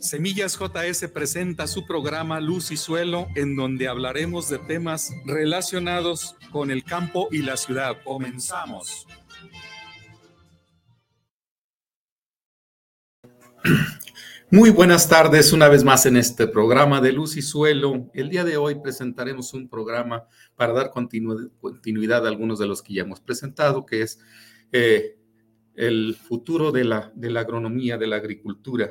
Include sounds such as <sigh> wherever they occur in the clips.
Semillas JS presenta su programa Luz y Suelo, en donde hablaremos de temas relacionados con el campo y la ciudad. Comenzamos. Muy buenas tardes una vez más en este programa de Luz y Suelo. El día de hoy presentaremos un programa para dar continuidad a algunos de los que ya hemos presentado, que es eh, el futuro de la, de la agronomía, de la agricultura.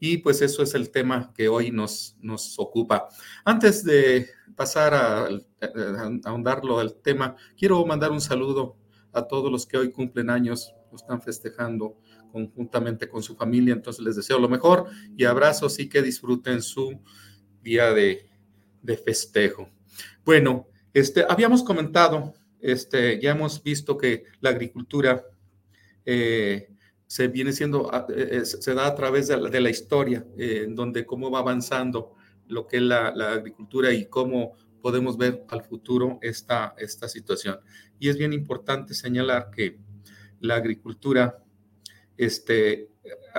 Y pues eso es el tema que hoy nos, nos ocupa. Antes de pasar a, a, a ahondarlo al tema, quiero mandar un saludo a todos los que hoy cumplen años, lo están festejando conjuntamente con su familia. Entonces les deseo lo mejor y abrazos y que disfruten su día de, de festejo. Bueno, este, habíamos comentado, este, ya hemos visto que la agricultura eh, se viene siendo, eh, se da a través de la, de la historia, eh, en donde cómo va avanzando lo que es la, la, agricultura y cómo podemos ver al futuro esta, esta situación. Y es bien importante señalar que la agricultura este,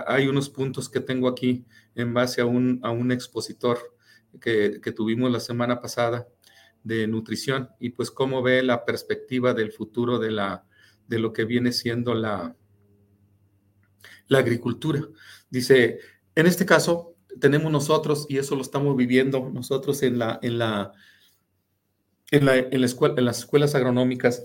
hay unos puntos que tengo aquí en base a un, a un expositor que, que, tuvimos la semana pasada de nutrición y pues cómo ve la perspectiva del futuro de, la, de lo que viene siendo la, la agricultura. Dice, en este caso tenemos nosotros, y eso lo estamos viviendo nosotros en, la, en, la, en, la, en, las escuelas agronómicas,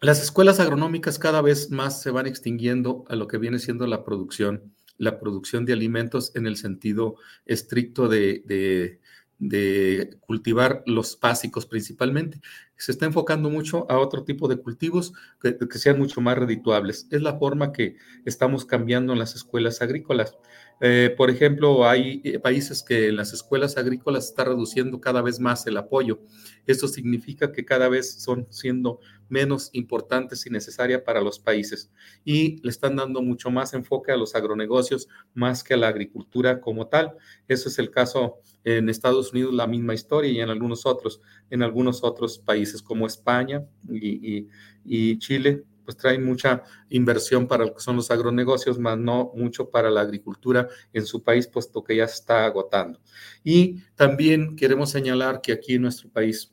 las escuelas agronómicas cada vez más se van extinguiendo a lo que viene siendo la producción, la producción de alimentos en el sentido estricto de, de, de, cultivar los básicos principalmente. Se está enfocando mucho a otro tipo de cultivos que, sean mucho más redituables. Es la forma que estamos cambiando en las escuelas agrícolas. Eh, por ejemplo, hay eh, países que en las escuelas agrícolas está reduciendo cada vez más el apoyo. Esto significa que cada vez son siendo menos importantes y necesarias para los países y le están dando mucho más enfoque a los agronegocios más que a la agricultura como tal. Eso es el caso en Estados Unidos, la misma historia y en algunos otros, en algunos otros países como España y, y, y Chile pues traen mucha inversión para lo que son los agronegocios, más no mucho para la agricultura en su país, puesto que ya se está agotando. Y también queremos señalar que aquí en nuestro país,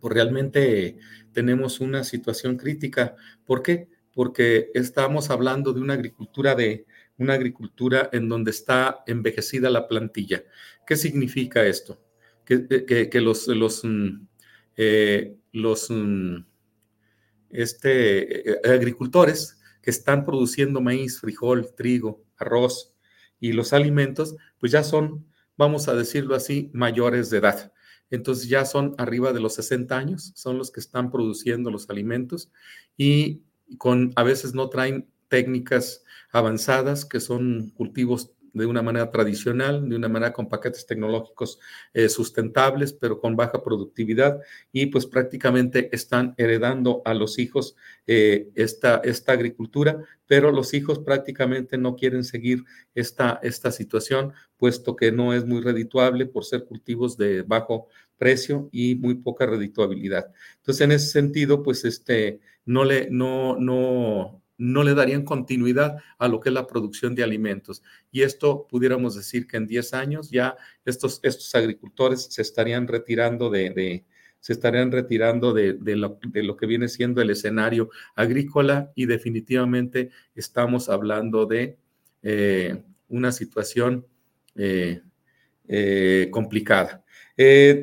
pues realmente tenemos una situación crítica. ¿Por qué? Porque estamos hablando de una agricultura de una agricultura en donde está envejecida la plantilla. ¿Qué significa esto? Que, que, que los, los, eh, los este, eh, agricultores que están produciendo maíz, frijol, trigo, arroz y los alimentos, pues ya son, vamos a decirlo así, mayores de edad. Entonces ya son arriba de los 60 años, son los que están produciendo los alimentos y con a veces no traen técnicas avanzadas que son cultivos de una manera tradicional, de una manera con paquetes tecnológicos eh, sustentables, pero con baja productividad, y pues prácticamente están heredando a los hijos eh, esta, esta agricultura, pero los hijos prácticamente no quieren seguir esta, esta situación, puesto que no es muy redituable por ser cultivos de bajo precio y muy poca redituabilidad. Entonces, en ese sentido, pues este, no le, no, no, no le darían continuidad a lo que es la producción de alimentos. Y esto pudiéramos decir que en 10 años ya estos, estos agricultores se estarían retirando de, de se estarían retirando de, de, lo, de, lo, que viene siendo el escenario agrícola y definitivamente estamos hablando de eh, una situación eh, eh, complicada.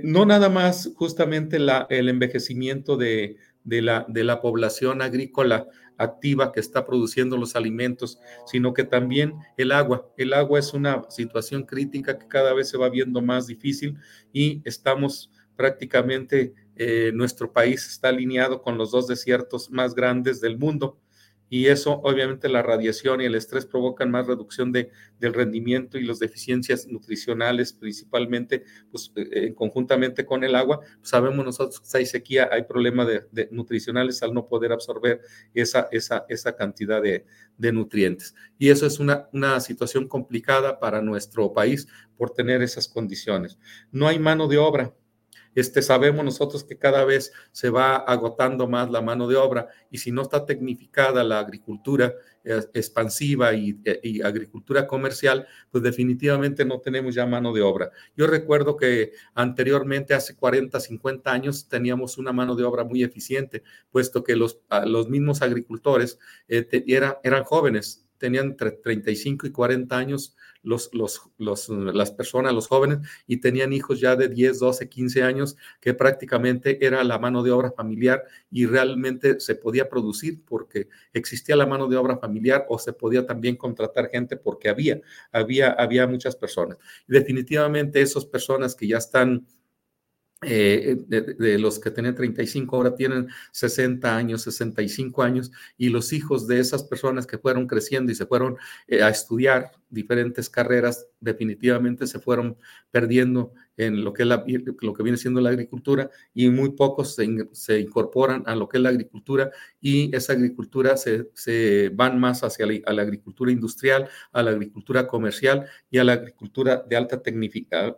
No nada más justamente la, el envejecimiento de, la, de la población agrícola activa que está produciendo los alimentos, sino que también el agua. El agua es una situación crítica que cada vez se va viendo más difícil y estamos prácticamente, eh, nuestro país está alineado con los dos desiertos más grandes del mundo. Y eso obviamente la radiación y el estrés provocan más reducción de, del rendimiento y las deficiencias nutricionales principalmente, pues eh, conjuntamente con el agua, pues, sabemos nosotros que hay sequía, hay problemas de, nutricionales al no poder absorber esa, esa, esa cantidad de, de nutrientes. Y eso es una, una situación complicada para nuestro país por tener esas condiciones. No hay mano de obra, este, sabemos nosotros que cada vez se va agotando más la mano de obra y si no está tecnificada la agricultura eh, expansiva y, eh, y, agricultura comercial, pues definitivamente no tenemos ya mano de obra. Yo recuerdo que anteriormente, hace 40, 50 años, teníamos una mano de obra muy eficiente, puesto que los, los mismos agricultores eh, eran jóvenes, tenían entre 35 y 40 años los, los, las personas, los jóvenes, y tenían hijos ya de 10, 12, 15 años, que prácticamente era la mano de obra familiar y realmente se podía producir porque existía la mano de obra familiar o se podía también contratar gente porque había, había, había muchas personas. Definitivamente esas personas que ya están eh, de, los que tienen 35 ahora tienen 60 años, 65 años, y los hijos de esas personas que fueron creciendo y se fueron eh, a estudiar diferentes carreras, definitivamente se fueron perdiendo en lo que, es lo que viene siendo la agricultura y muy pocos se, incorporan a lo que es la agricultura y esa agricultura se, se van más hacia la, la, agricultura industrial, a la agricultura comercial y a la agricultura de alta,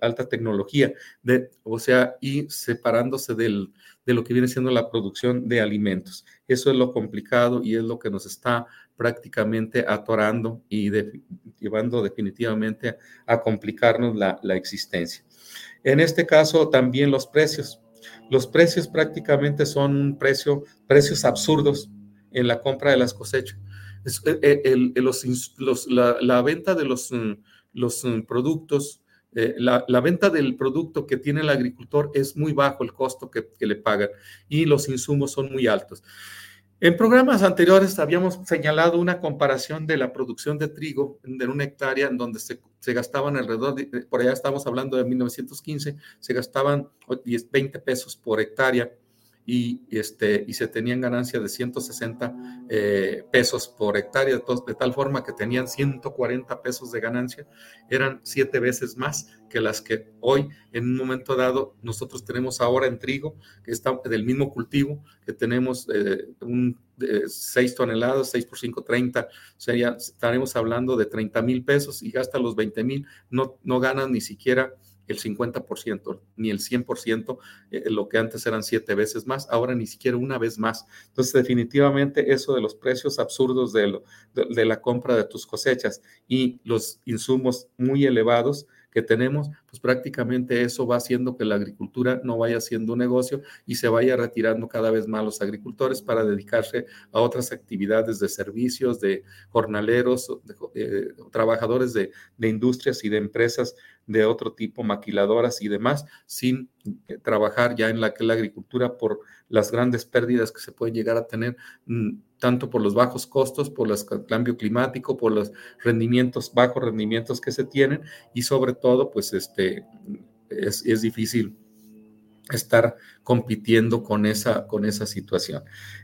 alta tecnología, de, o sea, y separándose del, de lo que viene siendo la producción de alimentos. Eso es lo complicado y es lo que nos está prácticamente atorando y llevando definitivamente a complicarnos la, existencia. En este caso, también los precios. Los precios prácticamente son precio, precios absurdos en la compra de las cosechas. Eh, los, la, venta de los, mm, mm, productos, eh, la, venta del producto que tiene el agricultor es muy bajo el costo que le pagan y los insumos son muy altos. En programas anteriores habíamos señalado una comparación de la producción de trigo de una hectárea en donde se, gastaban alrededor, de, por allá estamos hablando de 1915, se gastaban 20 pesos por hectárea y, este, y se tenían ganancias de 160 eh, pesos por hectárea, de, tal forma que tenían 140 pesos de ganancia, eran siete veces más que las que hoy en un momento dado nosotros tenemos ahora en trigo, que está del mismo cultivo, que tenemos eh, un 6 toneladas, 6 por 5, 30, sería, estaremos hablando de 30 mil pesos y gasta los 20 mil, no, no ganan ni siquiera el 50%, ni el 100%, eh, lo que antes eran siete veces más, ahora ni siquiera una vez más. Entonces, definitivamente eso de los precios absurdos de, de la compra de tus cosechas y los insumos muy elevados que tenemos, pues prácticamente eso va haciendo que la agricultura no vaya siendo un negocio y se vaya retirando cada vez más los agricultores para dedicarse a otras actividades de servicios, de jornaleros, de, eh, trabajadores de industrias y de empresas de otro tipo, maquiladoras y demás, sin eh, trabajar ya en la la agricultura por las grandes pérdidas que se pueden llegar a tener, mm, tanto por los bajos costos, por el cambio climático, por los rendimientos, bajos rendimientos que se tienen y sobre todo, pues este, es, es difícil estar compitiendo con esa, con esa situación.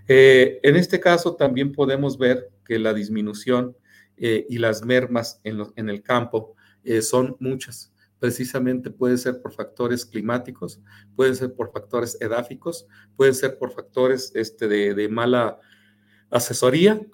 Eh, en este caso también podemos ver que la disminución eh, y las mermas en, en el campo son muchas precisamente puede ser por factores climáticos, puede ser por factores edáficos, puede ser por factores este, de, mala asesoría,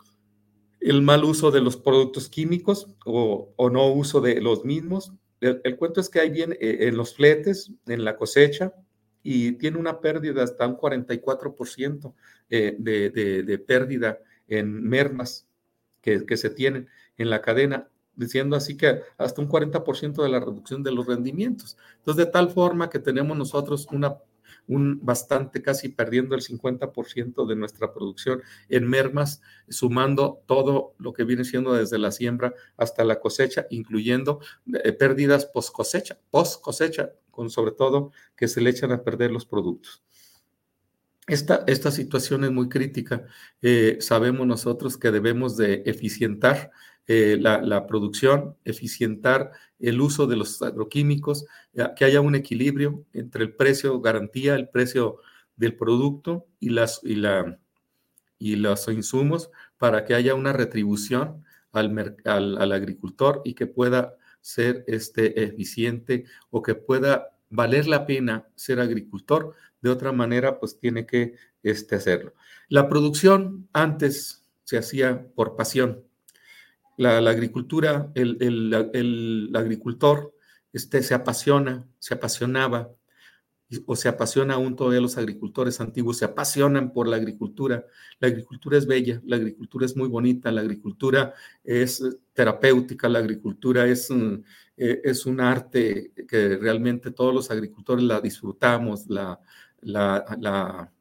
el mal uso de los productos químicos o, no uso de los mismos. El, cuento es que hay bien eh, en los fletes, en la cosecha, y tiene una pérdida hasta un 44% eh, de, de, pérdida en mermas que, que se tienen en la cadena diciendo así que hasta un 40% de la reducción de los rendimientos. Entonces, de tal forma que tenemos nosotros una un bastante, casi perdiendo el 50% de nuestra producción en mermas, sumando todo lo que viene siendo desde la siembra hasta la cosecha, incluyendo eh, pérdidas post cosecha, post cosecha, con sobre todo que se le echan a perder los productos. Esta, esta situación es muy crítica. Eh, sabemos nosotros que debemos de eficientar eh, la, producción, eficientar el uso de los agroquímicos, que haya un equilibrio entre el precio garantía, el precio del producto y, las, y, la, y los insumos para que haya una retribución al, al, agricultor y que pueda ser este, eficiente o que pueda valer la pena ser agricultor. De otra manera, pues tiene que este, hacerlo. La producción antes se hacía por pasión. La, agricultura, el, el, agricultor este, se apasiona, se apasionaba o se apasiona aún todavía los agricultores antiguos, se apasionan por la agricultura. La agricultura es bella, la agricultura es muy bonita, la agricultura es terapéutica, la agricultura es, mm, eh, es un arte que realmente todos los agricultores la disfrutamos, la, la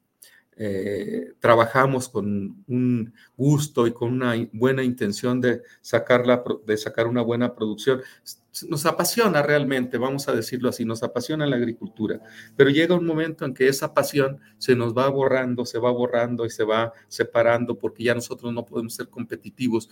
eh, trabajamos con un gusto y con una buena intención de, sacar de sacar una buena producción. Nos apasiona realmente, vamos a decirlo así, nos apasiona la agricultura, pero llega un momento en que esa pasión se nos va borrando, se va borrando y se va separando porque ya nosotros no podemos ser competitivos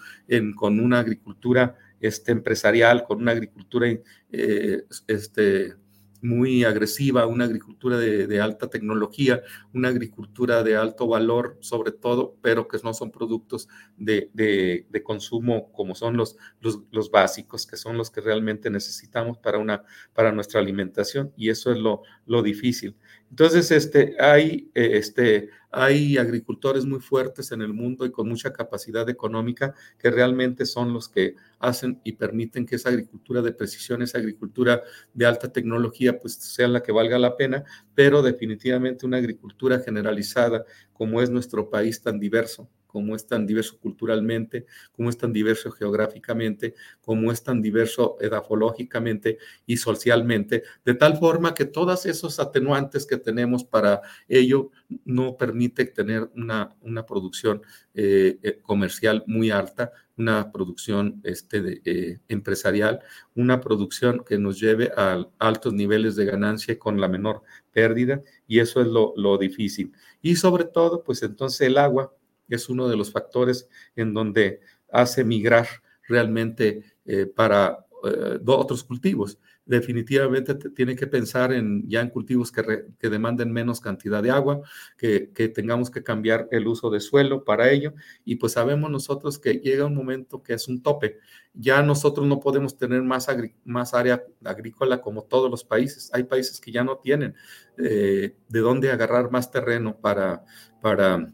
con una agricultura este, empresarial, con una agricultura eh, este, muy agresiva, una agricultura de, alta tecnología, una agricultura de alto valor sobre todo, pero que no son productos de, consumo como son los, los, básicos, que son los que realmente necesitamos para, una, para nuestra alimentación y eso es lo, lo difícil. Entonces, este, hay, eh, este, hay agricultores muy fuertes en el mundo y con mucha capacidad económica que realmente son los que hacen y permiten que esa agricultura de precisión, esa agricultura de alta tecnología, pues sea la que valga la pena, pero definitivamente una agricultura generalizada como es nuestro país tan diverso, como es tan diverso culturalmente, como es tan diverso geográficamente, como es tan diverso edafológicamente y socialmente, de tal forma que todos esos atenuantes que tenemos para ello no permite tener una, una producción eh, eh, comercial muy alta, una producción este, eh, empresarial, una producción que nos lleve a altos niveles de ganancia con la menor pérdida, y eso es lo, lo difícil. Y sobre todo, pues entonces el agua, es uno de los factores en donde hace migrar realmente eh, para eh, otros cultivos. Definitivamente tiene que pensar en ya en cultivos que, que demanden menos cantidad de agua, que, que, tengamos que cambiar el uso de suelo para ello. Y pues sabemos nosotros que llega un momento que es un tope. Ya nosotros no podemos tener más, más área agrícola como todos los países. Hay países que ya no tienen eh, de dónde agarrar más terreno para, para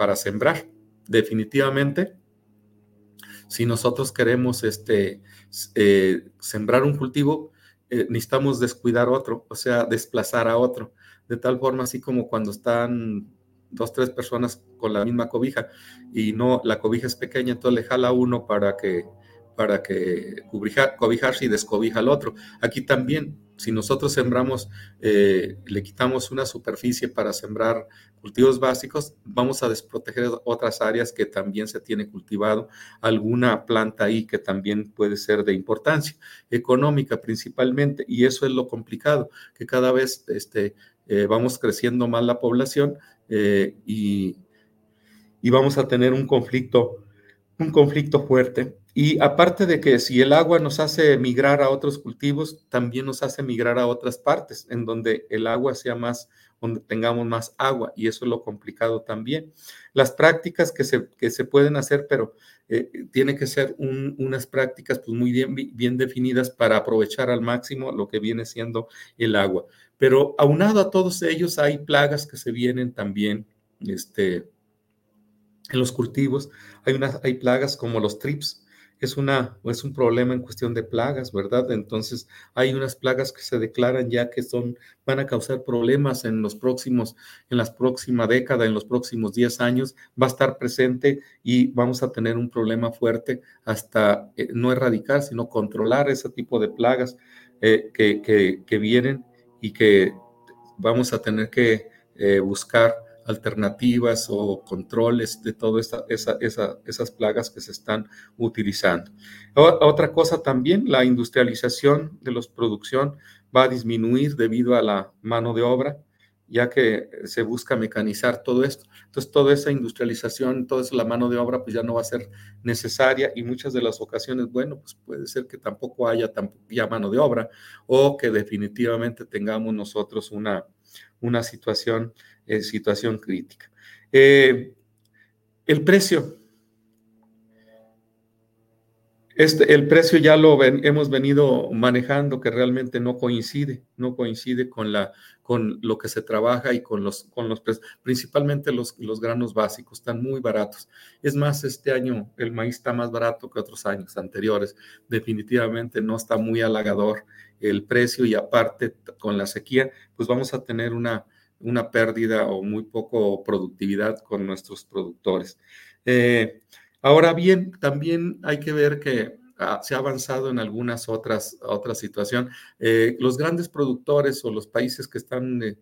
para sembrar. Definitivamente, si nosotros queremos este, eh, sembrar un cultivo, eh, necesitamos descuidar otro, o sea, desplazar a otro, de tal forma así como cuando están dos, tres personas con la misma cobija y no, la cobija es pequeña, entonces le jala uno para que, para que cobijarse y descobija al otro. Aquí también si nosotros sembramos, eh, le quitamos una superficie para sembrar cultivos básicos, vamos a desproteger otras áreas que también se tiene cultivado, alguna planta ahí que también puede ser de importancia económica principalmente, y eso es lo complicado, que cada vez este, eh, vamos creciendo más la población eh, y, y vamos a tener un conflicto, un conflicto fuerte y aparte de que si el agua nos hace migrar a otros cultivos, también nos hace migrar a otras partes, en donde el agua sea más, donde tengamos más agua, y eso es lo complicado también. Las prácticas que se, que se pueden hacer, pero eh, tiene que ser unas prácticas pues, muy bien, bien definidas para aprovechar al máximo lo que viene siendo el agua. Pero aunado a todos ellos, hay plagas que se vienen también, este, en los cultivos. Hay, unas, hay plagas como los trips, es, una, es un problema en cuestión de plagas, ¿verdad? Entonces, hay unas plagas que se declaran ya que son, van a causar problemas en los próximos, en las próximas décadas, en los próximos 10 años, va a estar presente y vamos a tener un problema fuerte hasta eh, no erradicar, sino controlar ese tipo de plagas eh, que, que, vienen y que vamos a tener que eh, buscar alternativas o controles de todas esa, esas plagas que se están utilizando. Otra cosa también, la industrialización de la producción va a disminuir debido a la mano de obra, ya que se busca mecanizar todo esto. Entonces, toda esa industrialización, toda esa mano de obra, pues ya no va a ser necesaria y muchas de las ocasiones, bueno, pues puede ser que tampoco haya tampoco ya mano de obra o que definitivamente tengamos nosotros una, una situación, situación crítica. Eh, el precio. Este, el precio ya lo hemos venido manejando, que realmente no coincide, no coincide con, la, con lo que se trabaja y con los, con los precios, principalmente los, los granos básicos, están muy baratos. Es más, este año el maíz está más barato que otros años anteriores. Definitivamente no está muy halagador el precio y aparte con la sequía, pues vamos a tener una, una pérdida o muy poco productividad con nuestros productores. Eh, Ahora bien, también hay que ver que ah, se ha avanzado en algunas otras, otras situaciones. Eh, los grandes productores o los países que están eh,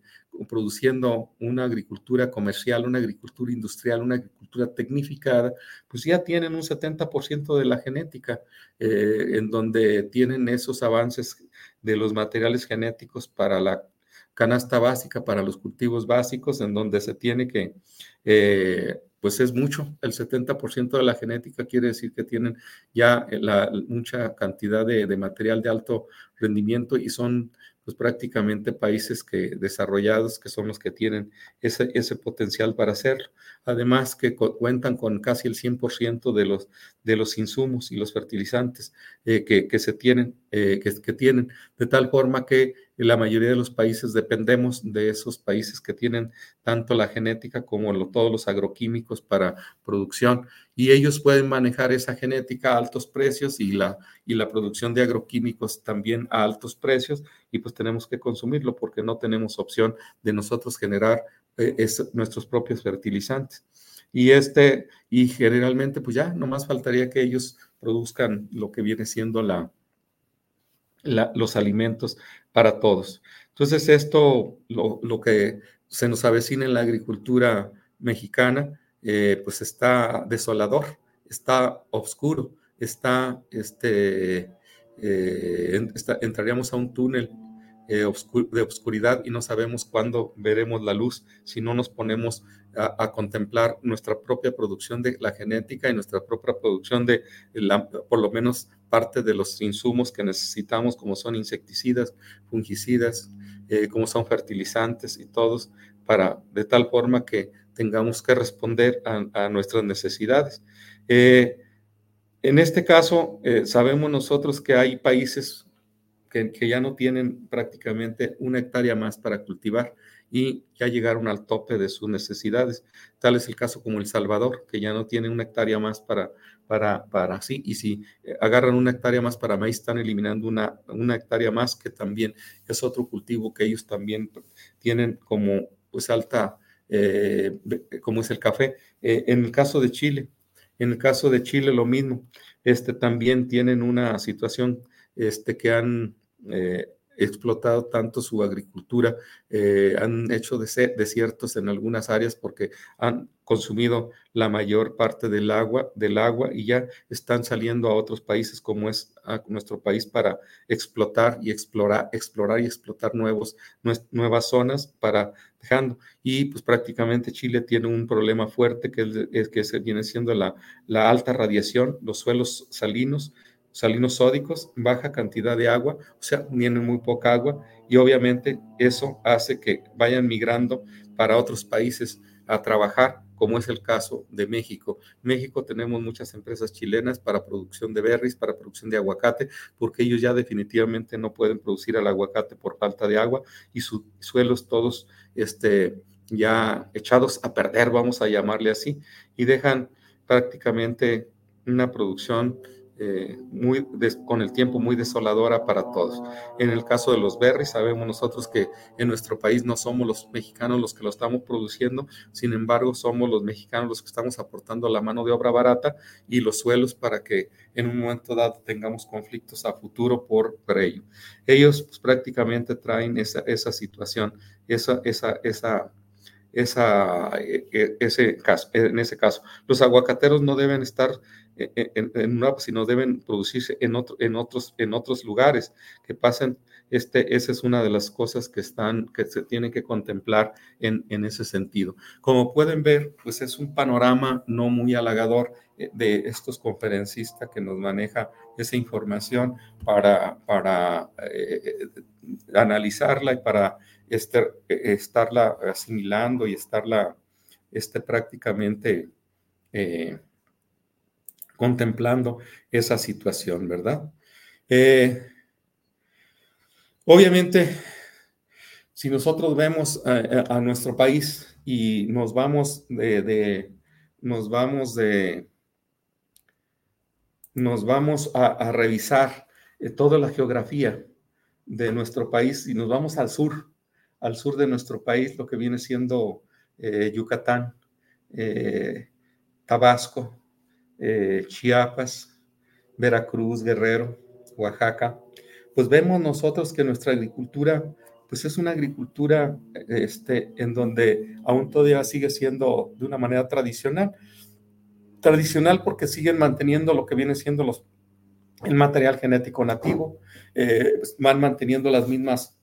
produciendo una agricultura comercial, una agricultura industrial, una agricultura tecnificada, pues ya tienen un 70% de la genética, en donde tienen esos avances de los materiales genéticos para la canasta básica, para los cultivos básicos, en donde se tiene que pues es mucho. El 70% de la genética quiere decir que tienen ya la, mucha cantidad de, material de alto rendimiento y son pues prácticamente países que desarrollados que son los que tienen ese, ese potencial para hacerlo. Además que cuentan con casi el 100% de los, de los insumos y los fertilizantes eh, que, que, se tienen, eh, que tienen, de tal forma que la mayoría de los países dependemos de esos países que tienen tanto la genética como todos los agroquímicos para producción y ellos pueden manejar esa genética a altos precios y la, y la producción de agroquímicos también a altos precios y pues tenemos que consumirlo porque no tenemos opción de nosotros generar eh, nuestros propios fertilizantes. Y este, y generalmente pues ya nomás faltaría que ellos produzcan lo que viene siendo la, los alimentos para todos. Entonces esto, lo, que se nos avecina en la agricultura mexicana, eh, pues está desolador, está oscuro, está, este, eh, entraríamos a un túnel eh, de oscuridad y no sabemos cuándo veremos la luz si no nos ponemos a, contemplar nuestra propia producción de la genética y nuestra propia producción de por lo menos parte de los insumos que necesitamos como son insecticidas, fungicidas, como son fertilizantes y todos para de tal forma que tengamos que responder a, nuestras necesidades. Eh, en este caso, eh, sabemos nosotros que hay países que, ya no tienen prácticamente una hectárea más para cultivar y ya llegaron al tope de sus necesidades. Tal es el caso como El Salvador, que ya no tiene una hectárea más para, para, para sí, y si eh, agarran una hectárea más para maíz, están eliminando una, una hectárea más, que también es otro cultivo que ellos también tienen como pues alta eh, como es el café. Eh, en el caso de Chile, en el caso de Chile lo mismo, este, también tienen una situación este, que han eh, explotado tanto su agricultura, eh, han hecho desiertos en algunas áreas porque han consumido la mayor parte del agua, del agua y ya están saliendo a otros países como es nuestro país para explotar y explorar, explorar y explotar nuevos, nuevas zonas para dejando. Y pues prácticamente Chile tiene un problema fuerte que, es, que viene siendo la, la alta radiación, los suelos salinos, salinos sódicos, baja cantidad de agua, o sea, tienen muy poca agua y obviamente eso hace que vayan migrando para otros países a trabajar, como es el caso de México. México tenemos muchas empresas chilenas para producción de berries, para producción de aguacate, porque ellos ya definitivamente no pueden producir el aguacate por falta de agua y sus suelos todos este, ya echados a perder, vamos a llamarle así, y dejan prácticamente una producción eh, muy con el tiempo muy desoladora para todos. En el caso de los berries, sabemos nosotros que en nuestro país no somos los mexicanos los que lo estamos produciendo, sin embargo somos los mexicanos los que estamos aportando la mano de obra barata y los suelos para que en un momento dado tengamos conflictos a futuro por, por ello. Ellos pues, prácticamente traen esa, esa situación, esa, esa, esa esa, e, e, ese caso, en ese caso. Los aguacateros no deben estar e, e, en, en una, sino deben producirse en, otro, en, otros, en otros lugares que pasen. Este, esa es una de las cosas que están, que se tienen que contemplar en, en ese sentido. Como pueden ver, pues es un panorama no muy halagador eh, de estos conferencistas que nos maneja esa información para, para eh, analizarla y para estar, estarla asimilando y estarla este, prácticamente eh, contemplando esa situación, ¿verdad? Eh, obviamente, si nosotros vemos a, nuestro país y nos vamos de, nos vamos de, nos vamos a, revisar eh, toda la geografía de nuestro país y nos vamos al sur, al sur de nuestro país, lo que viene siendo eh, Yucatán, eh, Tabasco, Chiapas, Veracruz, Guerrero, Oaxaca, pues vemos nosotros que nuestra agricultura, pues es una agricultura este, en donde aún todavía sigue siendo de una manera tradicional. Tradicional porque siguen manteniendo lo que viene siendo los, el material genético nativo, eh, van manteniendo las mismas,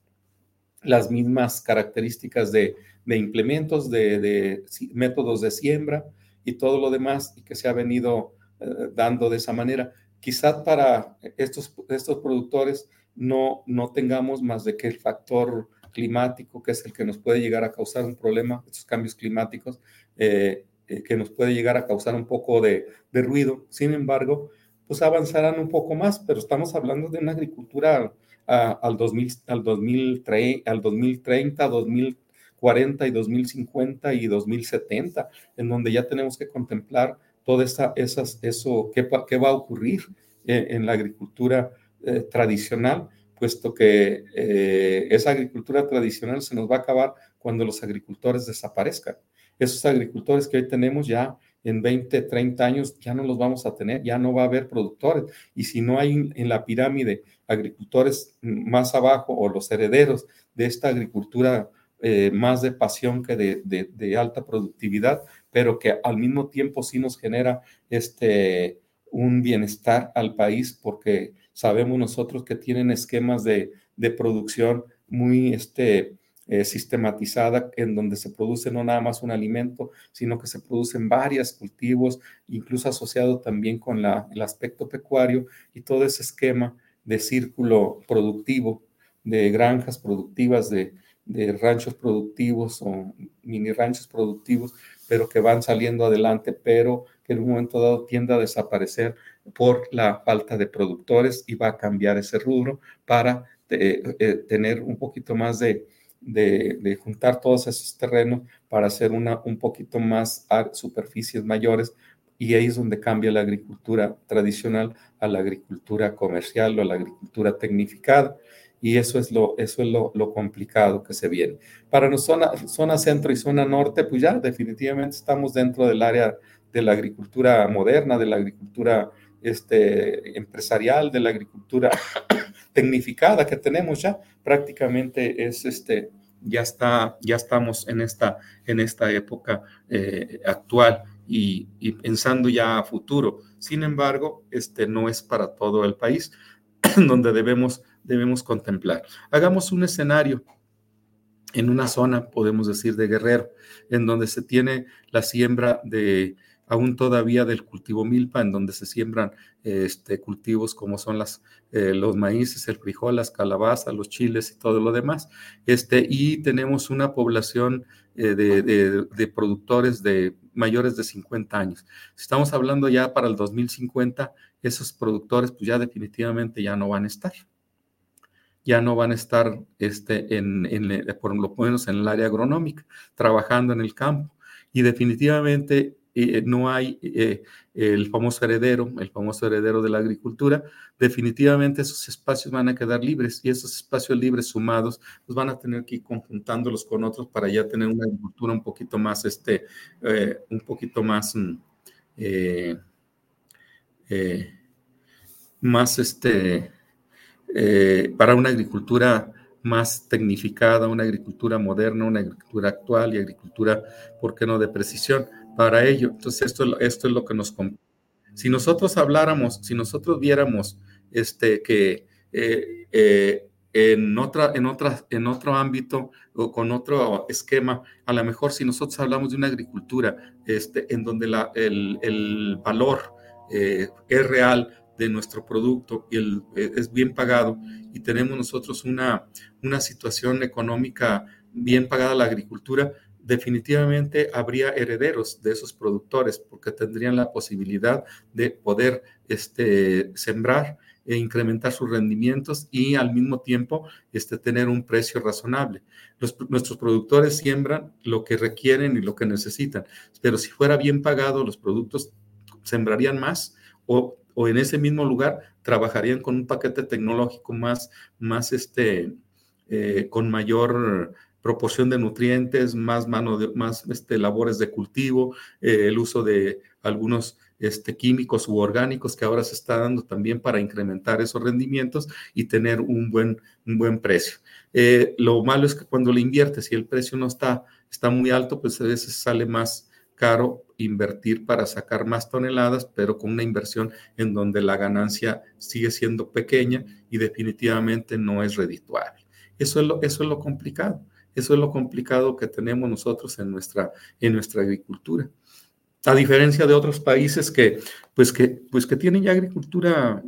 las mismas características de, implementos, de, métodos de siembra y todo lo demás, y que se ha venido eh, dando de esa manera. Quizá para estos, estos productores no, no tengamos más de que el factor climático, que es el que nos puede llegar a causar un problema, estos cambios climáticos, eh, que nos puede llegar a causar un poco de ruido. Sin embargo, pues avanzarán un poco más, pero estamos hablando de una agricultura al, 2000, al, 2030, al 2030, 2040 y 2050 y 2070, en donde ya tenemos que contemplar todo esa, esas, eso, qué, qué va a ocurrir en, la agricultura eh, tradicional, puesto que eh, esa agricultura tradicional se nos va a acabar cuando los agricultores desaparezcan. Esos agricultores que hoy tenemos ya en 20, 30 años ya no los vamos a tener, ya no va a haber productores. Y si no hay en la pirámide agricultores más abajo o los herederos de esta agricultura eh, más de pasión que de, alta productividad, pero que al mismo tiempo sí nos genera este, un bienestar al país porque sabemos nosotros que tienen esquemas de, producción muy este, eh, sistematizada en donde se produce no nada más un alimento, sino que se producen varios cultivos, incluso asociado también con la, el aspecto pecuario y todo ese esquema de círculo productivo, de granjas productivas, de, de ranchos productivos o mini ranchos productivos, pero que van saliendo adelante, pero que en un momento dado tiende a desaparecer por la falta de productores y va a cambiar ese rubro para eh, eh, tener un poquito más de, de, juntar todos esos terrenos para hacer una, un poquito más superficies mayores y ahí es donde cambia la agricultura tradicional a la agricultura comercial o a la agricultura tecnificada y eso es lo, eso es lo, lo complicado que se viene. Para la zona, zona centro y zona norte, pues ya definitivamente estamos dentro del área de la agricultura moderna, de la agricultura este, empresarial, de la agricultura <coughs> tecnificada que tenemos ya, prácticamente es este, ya está, ya estamos en esta, en esta época eh, actual y, pensando ya a futuro. Sin embargo, este no es para todo el país <coughs> donde debemos, debemos contemplar. Hagamos un escenario en una zona, podemos decir, de Guerrero, en donde se tiene la siembra de aún todavía del cultivo milpa, en donde se siembran este, cultivos como son eh, los maíces, el frijol, las calabazas, los chiles y todo lo demás. Este, y tenemos una población eh, de, productores de mayores de 50 años. Si estamos hablando ya para el 2050, esos productores pues ya definitivamente ya no van a estar. Ya no van a estar este, en, en, por lo menos en el área agronómica, trabajando en el campo. Y definitivamente eh, no hay eh, el famoso heredero, el famoso heredero de la agricultura, definitivamente esos espacios van a quedar libres y esos espacios libres sumados pues van a tener que ir conjuntándolos con otros para ya tener una agricultura un poquito más, este, eh, un poquito más, mm, más, este, para una agricultura más tecnificada, una agricultura moderna, una agricultura actual y agricultura, ¿por qué no?, de precisión para ello. Entonces, esto, esto es lo que nos... Si nosotros habláramos, si nosotros viéramos este, que eh, eh, en, otra, en, otra, en otro ámbito o con otro esquema, a lo mejor si nosotros hablamos de una agricultura este, en donde la, el, el, valor eh, es real de nuestro producto y el, es bien pagado y tenemos nosotros una, una situación económica bien pagada la agricultura, definitivamente habría herederos de esos productores porque tendrían la posibilidad de poder este, sembrar e incrementar sus rendimientos y al mismo tiempo este, tener un precio razonable. nuestros productores siembran lo que requieren y lo que necesitan, pero si fuera bien pagado, los productos sembrarían más o, en ese mismo lugar trabajarían con un paquete tecnológico más, más este, eh, con mayor proporción de nutrientes, más mano de, más este, labores de cultivo, eh, el uso de algunos este, químicos u orgánicos que ahora se está dando también para incrementar esos rendimientos y tener un buen, un buen precio. Eh, lo malo es que cuando le inviertes y el precio no está, está muy alto, pues a veces sale más caro invertir para sacar más toneladas, pero con una inversión en donde la ganancia sigue siendo pequeña y definitivamente no es redituable. Eso es lo, eso es lo complicado. Eso es lo complicado que tenemos nosotros en nuestra, en nuestra agricultura. A diferencia de otros países que, pues que, pues que tienen ya agricultura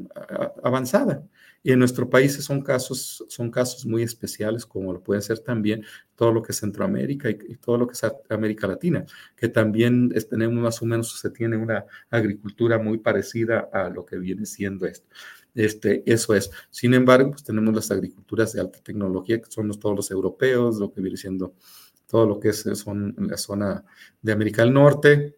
avanzada. Y en nuestro país son casos, son casos muy especiales, como lo pueden ser también todo lo que es Centroamérica y, todo lo que es América Latina, que también tenemos más o menos, se tiene una agricultura muy parecida a lo que viene siendo esto. Este, eso es. Sin embargo, pues tenemos las agriculturas de alta tecnología, que son todos los europeos, lo que viene siendo todo lo que es son la zona de América del Norte,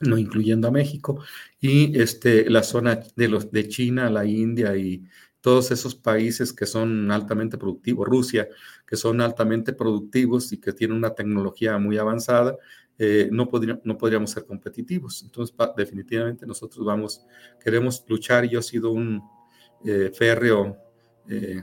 no incluyendo a México, y este, la zona de, los, de China, la India y todos esos países que son altamente productivos, Rusia, que son altamente productivos y que tienen una tecnología muy avanzada, eh, no, no podríamos ser competitivos. Entonces, definitivamente nosotros vamos, queremos luchar. Yo he sido un eh, férreo eh,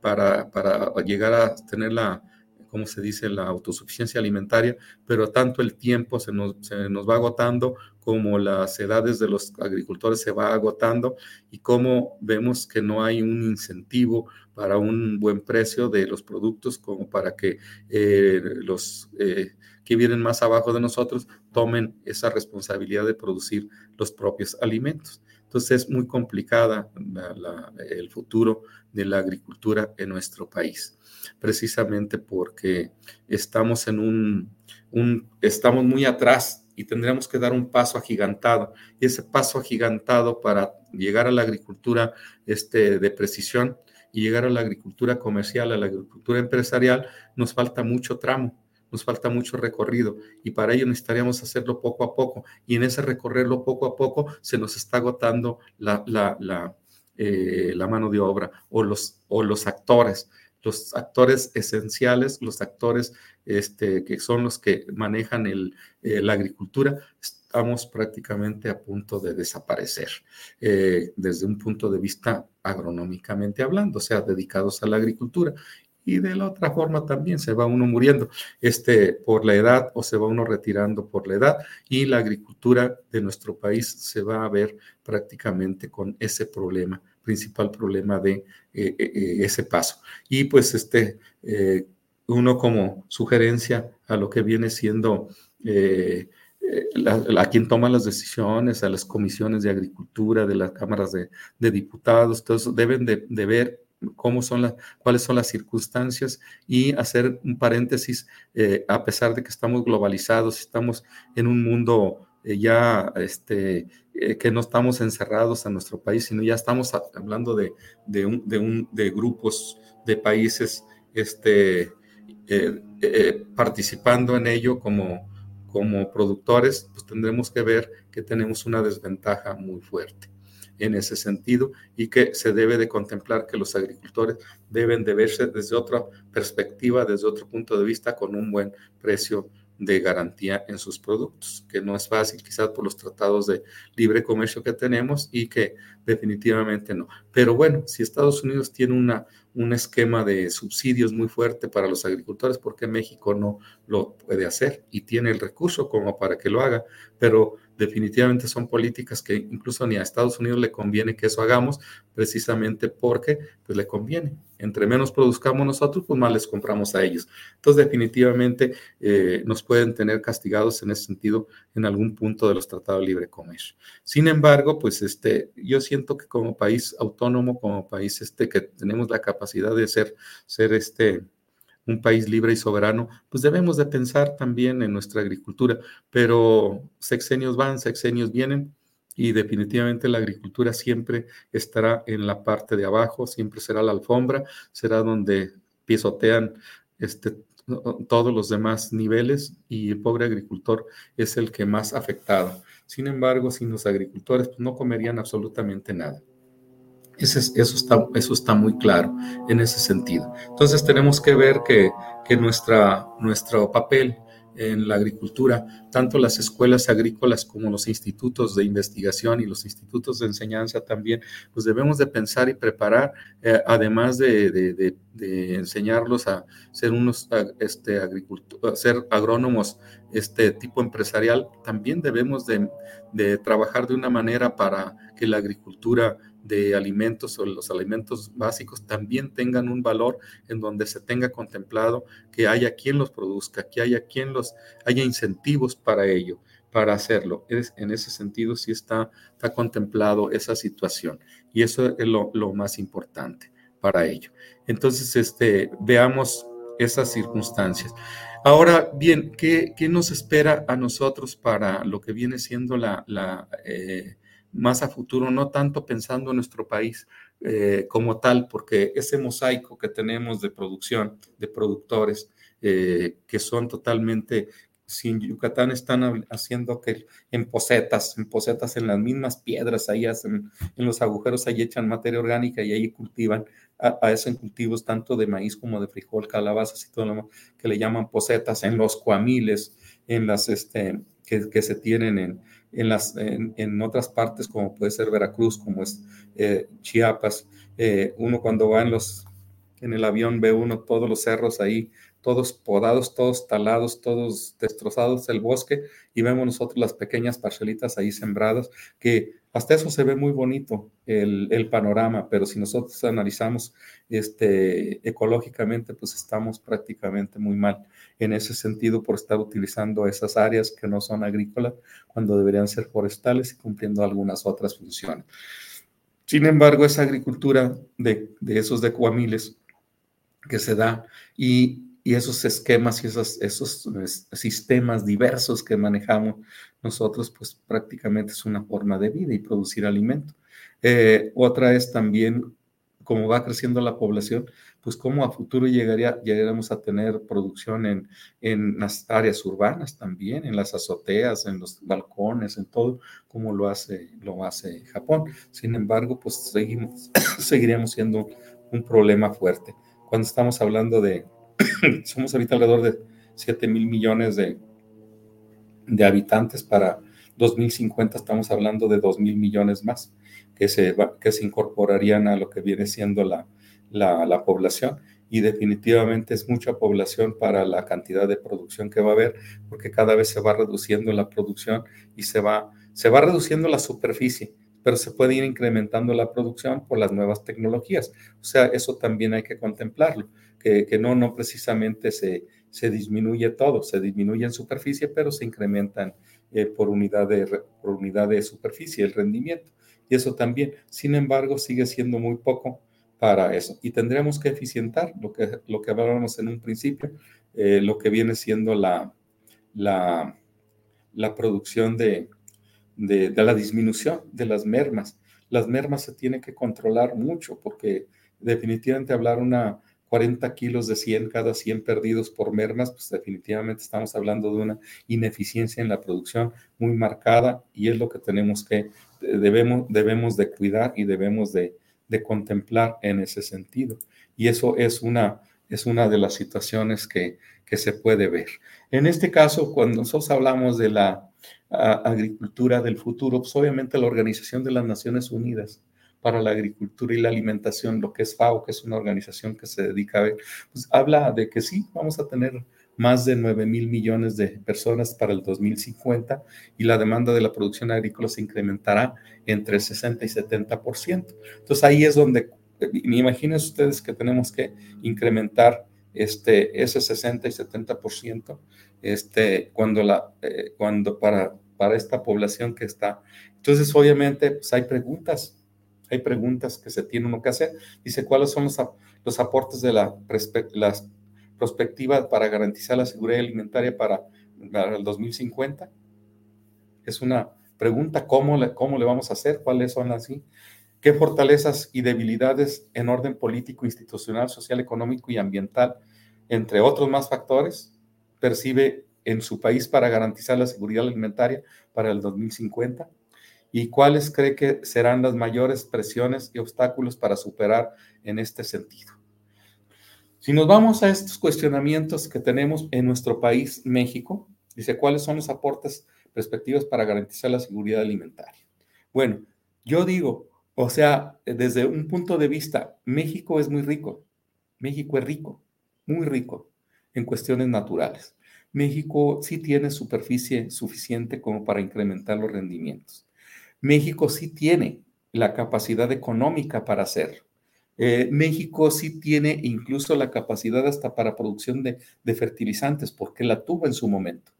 para, para llegar a tener la, como se dice, la autosuficiencia alimentaria, pero tanto el tiempo se nos, se nos, va agotando como las edades de los agricultores se va agotando y como vemos que no hay un incentivo para un buen precio de los productos como para que los que vienen más abajo de nosotros tomen esa responsabilidad de producir los propios alimentos. Entonces es muy complicada el futuro de la agricultura en nuestro país, precisamente porque estamos en un, estamos muy atrás y tendríamos que dar un paso agigantado. Y ese paso agigantado para llegar a la agricultura este, de precisión y llegar a la agricultura comercial, a la agricultura empresarial, nos falta mucho tramo nos falta mucho recorrido y para ello necesitaríamos hacerlo poco a poco. Y en ese recorrerlo poco a poco se nos está agotando la, la, la, eh, mano de obra o los, o los actores, los actores esenciales, los actores este, que son los que manejan el, eh, la agricultura, estamos prácticamente a punto de desaparecer eh, desde un punto de vista agronómicamente hablando, o sea, dedicados a la agricultura y de la otra forma también se va uno muriendo este, por la edad o se va uno retirando por la edad y la agricultura de nuestro país se va a ver prácticamente con ese problema, principal problema de eh, eh, eh, ese paso. Y pues este, uno como sugerencia a lo que viene siendo... a quien toma las decisiones, a las comisiones de agricultura, de las cámaras de, diputados, todos deben de, de ver cómo son las, cuáles son las circunstancias y hacer un paréntesis, eh, a pesar de que estamos globalizados, estamos en un mundo eh, ya este, eh, que no estamos encerrados en nuestro país, sino ya estamos hablando de, de, un, de, un, de grupos de países este, participando en ello como, como productores, pues tendremos que ver que tenemos una desventaja muy fuerte en ese sentido y que se debe de contemplar que los agricultores deben de verse desde otra perspectiva, desde otro punto de vista, con un buen precio de garantía en sus productos, que no es fácil quizás por los tratados de libre comercio que tenemos y que definitivamente no. Pero bueno, si Estados Unidos tiene una, un esquema de subsidios muy fuerte para los agricultores, ¿por qué México no lo puede hacer? Y tiene el recurso como para que lo haga, pero definitivamente son políticas que incluso ni a Estados Unidos le conviene que eso hagamos, precisamente porque pues le conviene. Entre menos produzcamos nosotros, pues más les compramos a ellos. Entonces, definitivamente eh, nos pueden tener castigados en ese sentido en algún punto de los tratados de libre comercio. Sin embargo, pues este, yo siento que como país autónomo, como país este, que tenemos la capacidad de ser, ser este, un país libre y soberano, pues debemos de pensar también en nuestra agricultura, pero sexenios van, sexenios vienen y definitivamente la agricultura siempre estará en la parte de abajo, siempre será la alfombra, será donde pisotean este, todos los demás niveles y el pobre agricultor es el que más afectado. Sin embargo, sin los agricultores pues, no comerían absolutamente nada. eso, está, muy claro en ese sentido. Entonces tenemos que ver que, nuestro papel en la agricultura, tanto las escuelas agrícolas como los institutos de investigación y los institutos de enseñanza también, pues debemos de pensar y preparar, eh, además de, enseñarlos a ser unos este, ser agrónomos este tipo empresarial, también debemos de trabajar de una manera para que la agricultura de alimentos o los alimentos básicos también tengan un valor en donde se tenga contemplado que haya quien los produzca, que haya quien los, haya incentivos para ello, para hacerlo. Es, en ese sentido sí está, está contemplado esa situación y eso es lo, más importante para ello. Entonces, este, veamos esas circunstancias. Ahora bien, ¿qué, ¿qué, nos espera a nosotros para lo que viene siendo la, eh, más a futuro, no tanto pensando en nuestro país eh, como tal, porque ese mosaico que tenemos de producción, de productores, eh, que son totalmente, sin Yucatán están haciendo que en pocetas, en pocetas en las mismas piedras, ahí hacen, en los agujeros ahí echan materia orgánica y ahí cultivan, a, hacen cultivos tanto de maíz como de frijol, calabazas y todo lo que le llaman pocetas, en los cuamiles, en las, este, que se tienen en, en, las, en, otras partes, como puede ser Veracruz, como es eh, Chiapas. Eh, uno cuando va en, los, en el avión ve uno todos los cerros ahí, todos podados, todos talados, todos destrozados el bosque, y vemos nosotros las pequeñas parcelitas ahí sembradas, que hasta eso se ve muy bonito el, panorama, pero si nosotros analizamos este, ecológicamente, pues estamos prácticamente muy mal en ese sentido por estar utilizando esas áreas que no son agrícolas cuando deberían ser forestales y cumpliendo algunas otras funciones. Sin embargo, esa agricultura de, de esos decuamiles que se da y, y esos esquemas y esos, esos sistemas diversos que manejamos nosotros, pues prácticamente es una forma de vida y producir alimento. Eh, otra es también como va creciendo la población, pues cómo a futuro llegaría, llegaremos a tener producción en, en las áreas urbanas también, en las azoteas, en los balcones, en todo, como lo hace, lo hace Japón. Sin embargo, pues seguimos, <coughs> seguiríamos siendo un problema fuerte. Cuando estamos hablando de, <laughs> somos ahorita alrededor de 7 mil millones de, de habitantes para 2050 estamos hablando de 2 mil millones más que se, que se incorporarían a lo que viene siendo la, la, población. Y definitivamente es mucha población para la cantidad de producción que va a haber, porque cada vez se va reduciendo la producción y se va, se va reduciendo la superficie, pero se puede ir incrementando la producción por las nuevas tecnologías. O sea, eso también hay que contemplarlo, que, que no, no precisamente se, se disminuye todo, se disminuye en superficie, pero se incrementan eh, por, unidad de, por unidad de superficie el rendimiento y eso también. Sin embargo, sigue siendo muy poco para eso. Y tendremos que eficientar lo que, lo que hablábamos en un principio, eh, lo que viene siendo la, la, la producción de, de, de, la disminución de las mermas. Las mermas se tiene que controlar mucho porque definitivamente hablar una 40 kilos de 100 cada 100 perdidos por mermas, pues definitivamente estamos hablando de una ineficiencia en la producción muy marcada y es lo que tenemos que debemos, debemos de cuidar y debemos de, contemplar en ese sentido. Y eso es una, es una de las situaciones que, se puede ver. En este caso, cuando nosotros hablamos de la agricultura del futuro, pues obviamente la Organización de las Naciones Unidas para la Agricultura y la Alimentación, lo que es FAO, que es una organización que se dedica a ver, pues habla de que sí, vamos a tener más de 9 mil millones de personas para el 2050 y la demanda de la producción agrícola se incrementará entre 60 y 70%. Entonces ahí es donde, imagínense ustedes que tenemos que incrementar este, ese 60 y 70% este, cuando la, eh, cuando para, para esta población que está. Entonces obviamente pues hay preguntas, hay preguntas que se tienen que hacer. Dice, ¿cuáles son los, los aportes de la, las prospectiva para garantizar la seguridad alimentaria para, el 2050? Es una pregunta, ¿cómo le, ¿cómo le vamos a hacer? ¿Cuáles son las? ¿Qué fortalezas y debilidades en orden político, institucional, social, económico y ambiental, entre otros más factores, percibe en su país para garantizar la seguridad alimentaria para el 2050? ¿Y cuáles cree que serán las mayores presiones y obstáculos para superar en este sentido? Si nos vamos a estos cuestionamientos que tenemos en nuestro país, México, dice, ¿cuáles son los aportes, perspectivas para garantizar la seguridad alimentaria? Bueno, yo digo, o sea, desde un punto de vista, México es muy rico. México es rico, muy rico en cuestiones naturales. México sí tiene superficie suficiente como para incrementar los rendimientos. México sí tiene la capacidad económica para hacerlo. Eh, México sí tiene incluso la capacidad hasta para producción de, fertilizantes, porque la tuvo en su momento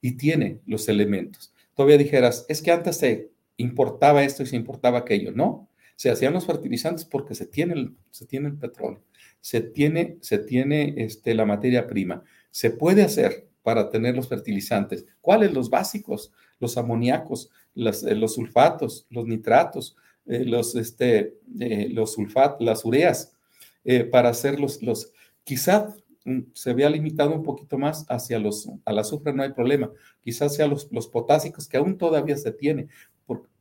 y tiene los elementos. Todavía dijeras, es que antes se importaba esto y se importaba aquello. No, se hacían los fertilizantes porque se tiene se tiene el petróleo, se tiene, se tiene este, la materia prima. Se puede hacer para tener los fertilizantes. ¿Cuáles? Los básicos, los amoníacos, los, eh, los sulfatos, los nitratos, eh, los, este, eh, los sulfatos, las ureas, para hacer los, los, quizá mm, se vea limitado un poquito más hacia los, al azufre, no hay problema, quizás sea los, los potásicos que aún todavía se tiene,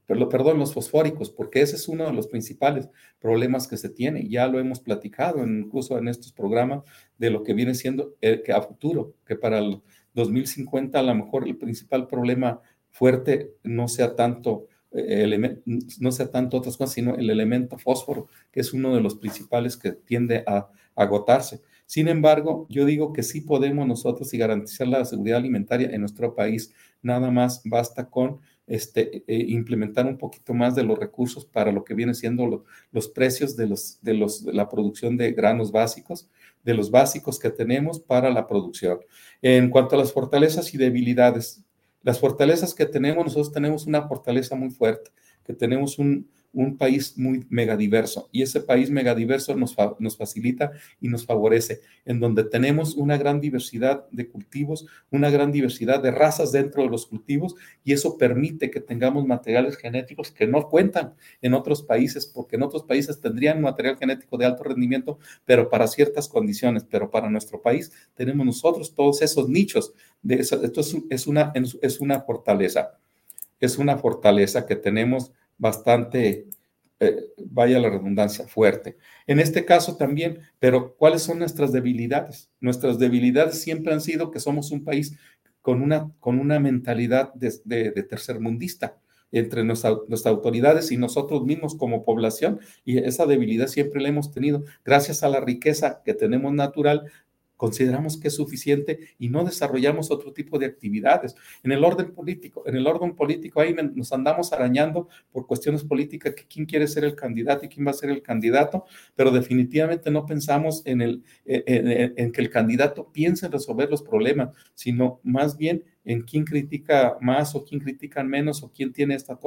perdón, los fosfóricos, porque ese es uno de los principales problemas que se tiene. Ya lo hemos platicado incluso en estos programas de lo que viene siendo el, que a futuro, que para el 2050 a lo mejor el principal problema fuerte no sea tanto eh, no sea tanto otras cosas, sino el elemento fósforo, que es uno de los principales que tiende a agotarse. Sin embargo, yo digo que sí podemos nosotros y garantizar la seguridad alimentaria en nuestro país. Nada más basta con este, eh, implementar un poquito más de los recursos para lo que viene siendo los precios de, los, de, los, de la producción de granos básicos, de los básicos que tenemos para la producción. En cuanto a las fortalezas y debilidades, las fortalezas que tenemos, nosotros tenemos una fortaleza muy fuerte, que tenemos un, un país muy megadiverso y ese país megadiverso nos, nos facilita y nos favorece, en donde tenemos una gran diversidad de cultivos, una gran diversidad de razas dentro de los cultivos y eso permite que tengamos materiales genéticos que no cuentan en otros países, porque en otros países tendrían material genético de alto rendimiento, pero para ciertas condiciones, pero para nuestro país tenemos nosotros todos esos nichos. De eso, esto es, una, es una fortaleza, es una fortaleza que tenemos bastante, eh, vaya la redundancia, fuerte. En este caso también, pero ¿cuáles son nuestras debilidades? Nuestras debilidades siempre han sido que somos un país con una, con una mentalidad de, de, tercermundista entre nuestras, nuestras autoridades y nosotros mismos como población, y esa debilidad siempre la hemos tenido gracias a la riqueza que tenemos natural, consideramos que es suficiente y no desarrollamos otro tipo de actividades. En el orden político, en el orden político ahí nos andamos arañando por cuestiones políticas, que quién quiere ser el candidato y quién va a ser el candidato, pero definitivamente no pensamos en, el, en que el candidato piense en resolver los problemas, sino más bien en quién critica más o quién critica menos o quién tiene esta,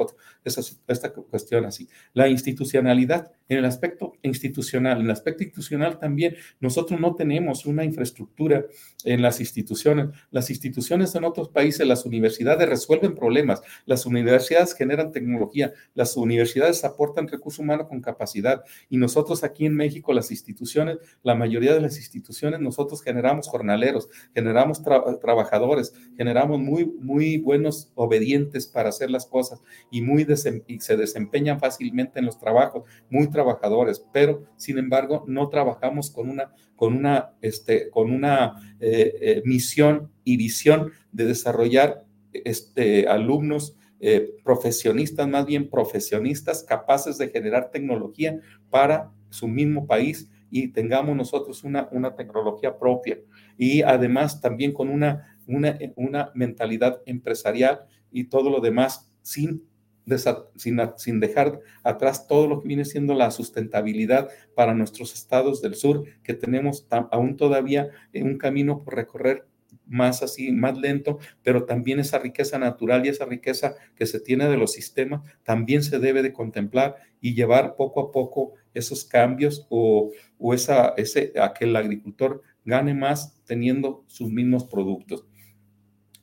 esta, esta cuestión así. La institucionalidad, en el aspecto institucional, en el aspecto institucional también, nosotros no tenemos una infraestructura en las instituciones. Las instituciones en otros países, las universidades resuelven problemas, las universidades generan tecnología, las universidades aportan recurso humano con capacidad y nosotros aquí en México, las instituciones, la mayoría de las instituciones, nosotros generamos jornaleros, generamos trabajadores, generamos muy, muy buenos obedientes para hacer las cosas y, muy y se desempeñan fácilmente en los trabajos, muy trabajadores, pero sin embargo no trabajamos con una, con una, este, con una eh, eh, misión y visión de desarrollar este, alumnos eh, profesionistas, más bien profesionistas, capaces de generar tecnología para su mismo país y tengamos nosotros una, una tecnología propia. Y además también con una una, mentalidad empresarial y todo lo demás sin, dejar atrás todo lo que viene siendo la sustentabilidad para nuestros estados del sur, que tenemos aún todavía un camino por recorrer más así, más lento, pero también esa riqueza natural y esa riqueza que se tiene de los sistemas también se debe de contemplar y llevar poco a poco esos cambios o, o ese, a que el agricultor gane más teniendo sus mismos productos.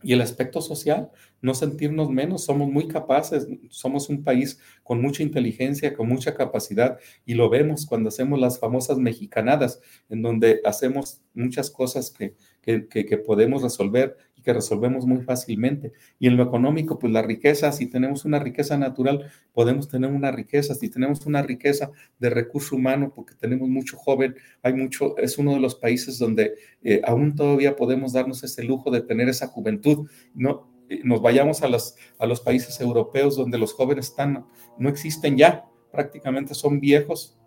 Y el aspecto social, no sentirnos menos, somos muy capaces, somos un país con mucha inteligencia, con mucha capacidad, y lo vemos cuando hacemos las famosas mexicanadas, en donde hacemos muchas cosas que, que, podemos resolver que resolvemos muy fácilmente. Y en lo económico, pues la riqueza, si tenemos una riqueza natural, podemos tener una riqueza, si tenemos una riqueza de recurso humano, porque tenemos mucho joven, hay mucho, es uno de los países donde eh, aún todavía podemos darnos ese lujo de tener esa juventud, no nos vayamos a, las, a los países europeos donde los jóvenes están, no existen ya, prácticamente son viejos,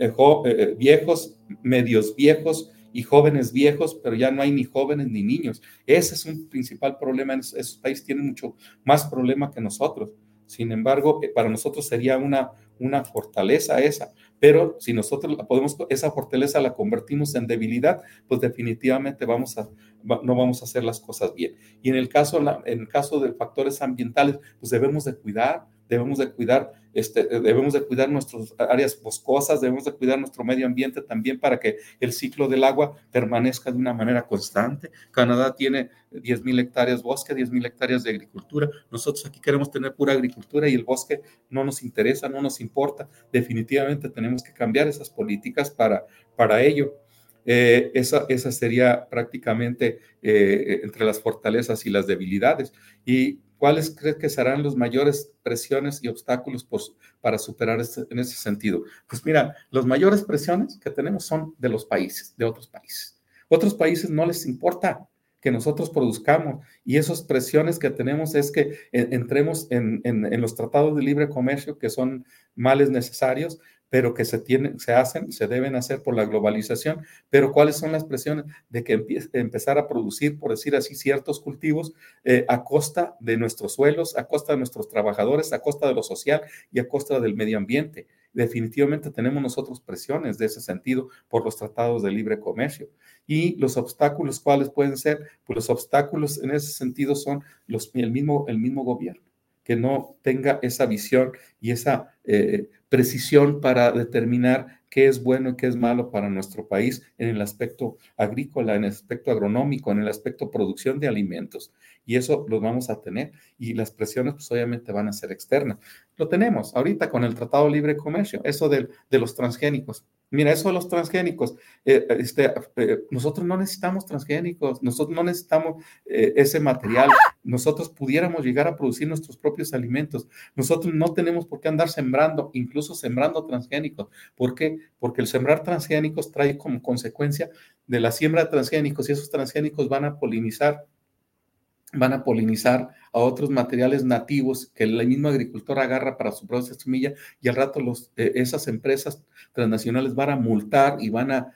eh, eh, viejos, medios viejos, y jóvenes viejos, pero ya no hay ni jóvenes ni niños. Ese es un principal problema. Esos países tienen mucho más problema que nosotros. Sin embargo, eh, para nosotros sería una, una fortaleza esa. Pero si nosotros podemos, esa fortaleza la convertimos en debilidad, pues definitivamente vamos a, no vamos a hacer las cosas bien. Y en el caso, en el caso de factores ambientales, pues debemos de cuidar, debemos de cuidar, este, debemos de cuidar nuestras áreas boscosas, debemos de cuidar nuestro medio ambiente también para que el ciclo del agua permanezca de una manera constante. Canadá tiene 10.000 hectáreas bosque, 10.000 hectáreas de agricultura. Nosotros aquí queremos tener pura agricultura y el bosque no nos interesa, no nos importa. Definitivamente tenemos que cambiar esas políticas para, para ello. Eh, esa, esa, sería prácticamente eh, entre las fortalezas y las debilidades. Y ¿Cuáles crees que serán las mayores presiones y obstáculos para superar este, en ese sentido? Pues mira, las mayores presiones que tenemos son de los países, de otros países. Otros países no les importa que nosotros produzcamos y esas presiones que tenemos es que entremos en, en los tratados de libre comercio que son males necesarios, pero que se, tienen, se hacen, se deben hacer por la globalización, pero cuáles son las presiones de que empezar a producir, por decir así, ciertos cultivos eh, a costa de nuestros suelos, a costa de nuestros trabajadores, a costa de lo social y a costa del medio ambiente. Definitivamente tenemos nosotros presiones de ese sentido por los tratados de libre comercio. Y los obstáculos, ¿cuáles pueden ser? Pues los obstáculos en ese sentido son los, el, mismo, el mismo gobierno que no tenga esa visión y esa eh, precisión para determinar qué es bueno y qué es malo para nuestro país en el aspecto agrícola, en el aspecto agronómico, en el aspecto producción de alimentos. Y eso lo vamos a tener y las presiones pues obviamente van a ser externas. Lo tenemos ahorita con el Tratado de Libre Comercio, eso de, de los transgénicos. Mira, eso de los transgénicos, eh, este, eh, nosotros no necesitamos transgénicos, nosotros no necesitamos eh, ese material, nosotros pudiéramos llegar a producir nuestros propios alimentos, nosotros no tenemos por qué andar sembrando, incluso sembrando transgénicos. ¿Por qué? Porque el sembrar transgénicos trae como consecuencia de la siembra de transgénicos y esos transgénicos van a polinizar van a polinizar a otros materiales nativos que el mismo agricultor agarra para su de semilla y al rato eh, esas empresas transnacionales van a multar y van a,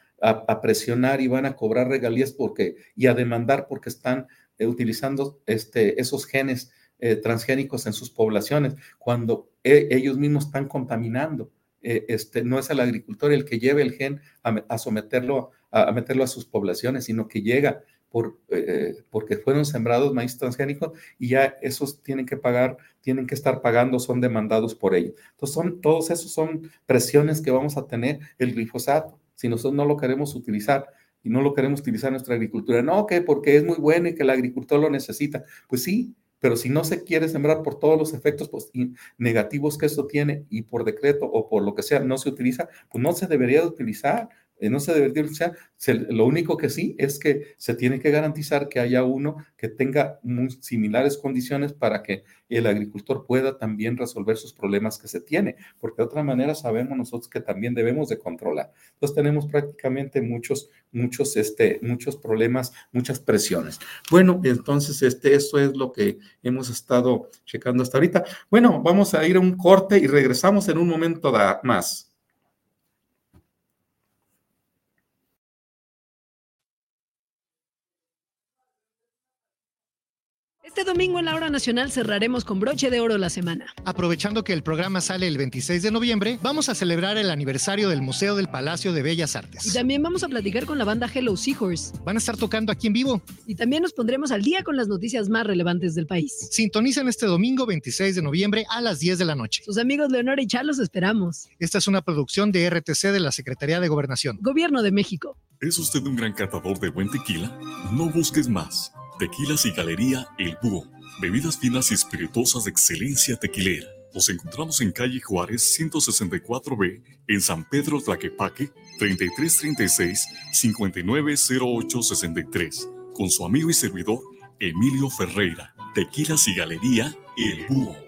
presionar y van a cobrar regalías porque, y a demandar porque están eh, utilizando este, esos genes eh, transgénicos en sus poblaciones, cuando ellos mismos están contaminando. este, no es el agricultor el que lleve el gen a, someterlo, a meterlo a sus poblaciones, sino que llega por, eh, porque fueron sembrados maíz transgénico y ya esos tienen que pagar, tienen que estar pagando, son demandados por ello. Entonces, son, todos esos son presiones que vamos a tener el glifosato. Si nosotros no lo queremos utilizar y no lo queremos utilizar en nuestra agricultura, no, que porque es muy bueno y que el agricultor lo necesita. Pues sí, pero si no se quiere sembrar por todos los efectos pues, negativos que esto tiene y por decreto o por lo que sea no se utiliza, pues no se debería de utilizar. Eh, no se debería utilizar. lo único que sí es que se tiene que garantizar que haya uno que tenga similares condiciones para que el agricultor pueda también resolver sus problemas que se tiene, porque de otra manera sabemos nosotros que también debemos de controlar. Entonces tenemos prácticamente muchos, muchos, este, muchos problemas, muchas presiones. Bueno, entonces este, eso es lo que hemos estado checando hasta ahorita. Bueno, vamos a ir a un corte y regresamos en un momento más. Este domingo en la hora nacional cerraremos con broche de oro la semana. Aprovechando que el programa sale el 26 de noviembre, vamos a celebrar el aniversario del Museo del Palacio de Bellas Artes. Y también vamos a platicar con la banda Hello Seahorse. Van a estar tocando aquí en vivo. Y también nos pondremos al día con las noticias más relevantes del país. Sintonicen este domingo 26 de noviembre a las 10 de la noche. Sus amigos Leonora y Charlos esperamos. Esta es una producción de RTC de la Secretaría de Gobernación. Gobierno de México. ¿Es usted un gran catador de buen tequila? No busques más. Tequilas y Galería El Búho. Bebidas finas y espirituosas de excelencia tequilera. Nos encontramos en calle Juárez 164B, en San Pedro Tlaquepaque, 3336-590863, con su amigo y servidor Emilio Ferreira. Tequilas y Galería El Búho.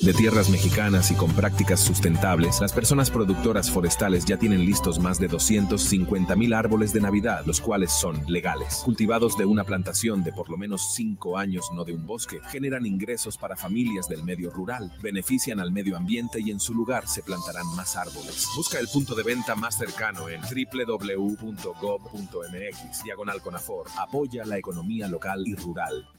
de tierras mexicanas y con prácticas sustentables, las personas productoras forestales ya tienen listos más de 250 mil árboles de Navidad, los cuales son legales. Cultivados de una plantación de por lo menos 5 años, no de un bosque, generan ingresos para familias del medio rural, benefician al medio ambiente y en su lugar se plantarán más árboles. Busca el punto de venta más cercano en www.gov.mx, diagonal Conafor. Apoya la economía local y rural.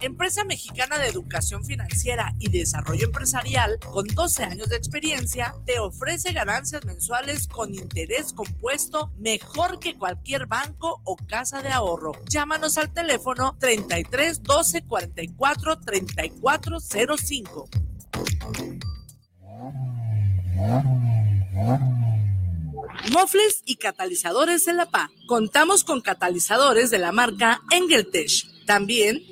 Empresa Mexicana de Educación Financiera y Desarrollo Empresarial, con 12 años de experiencia, te ofrece ganancias mensuales con interés compuesto mejor que cualquier banco o casa de ahorro. Llámanos al teléfono 33 12 44 34 05. Mofles y catalizadores en la PA. Contamos con catalizadores de la marca Engeltech. También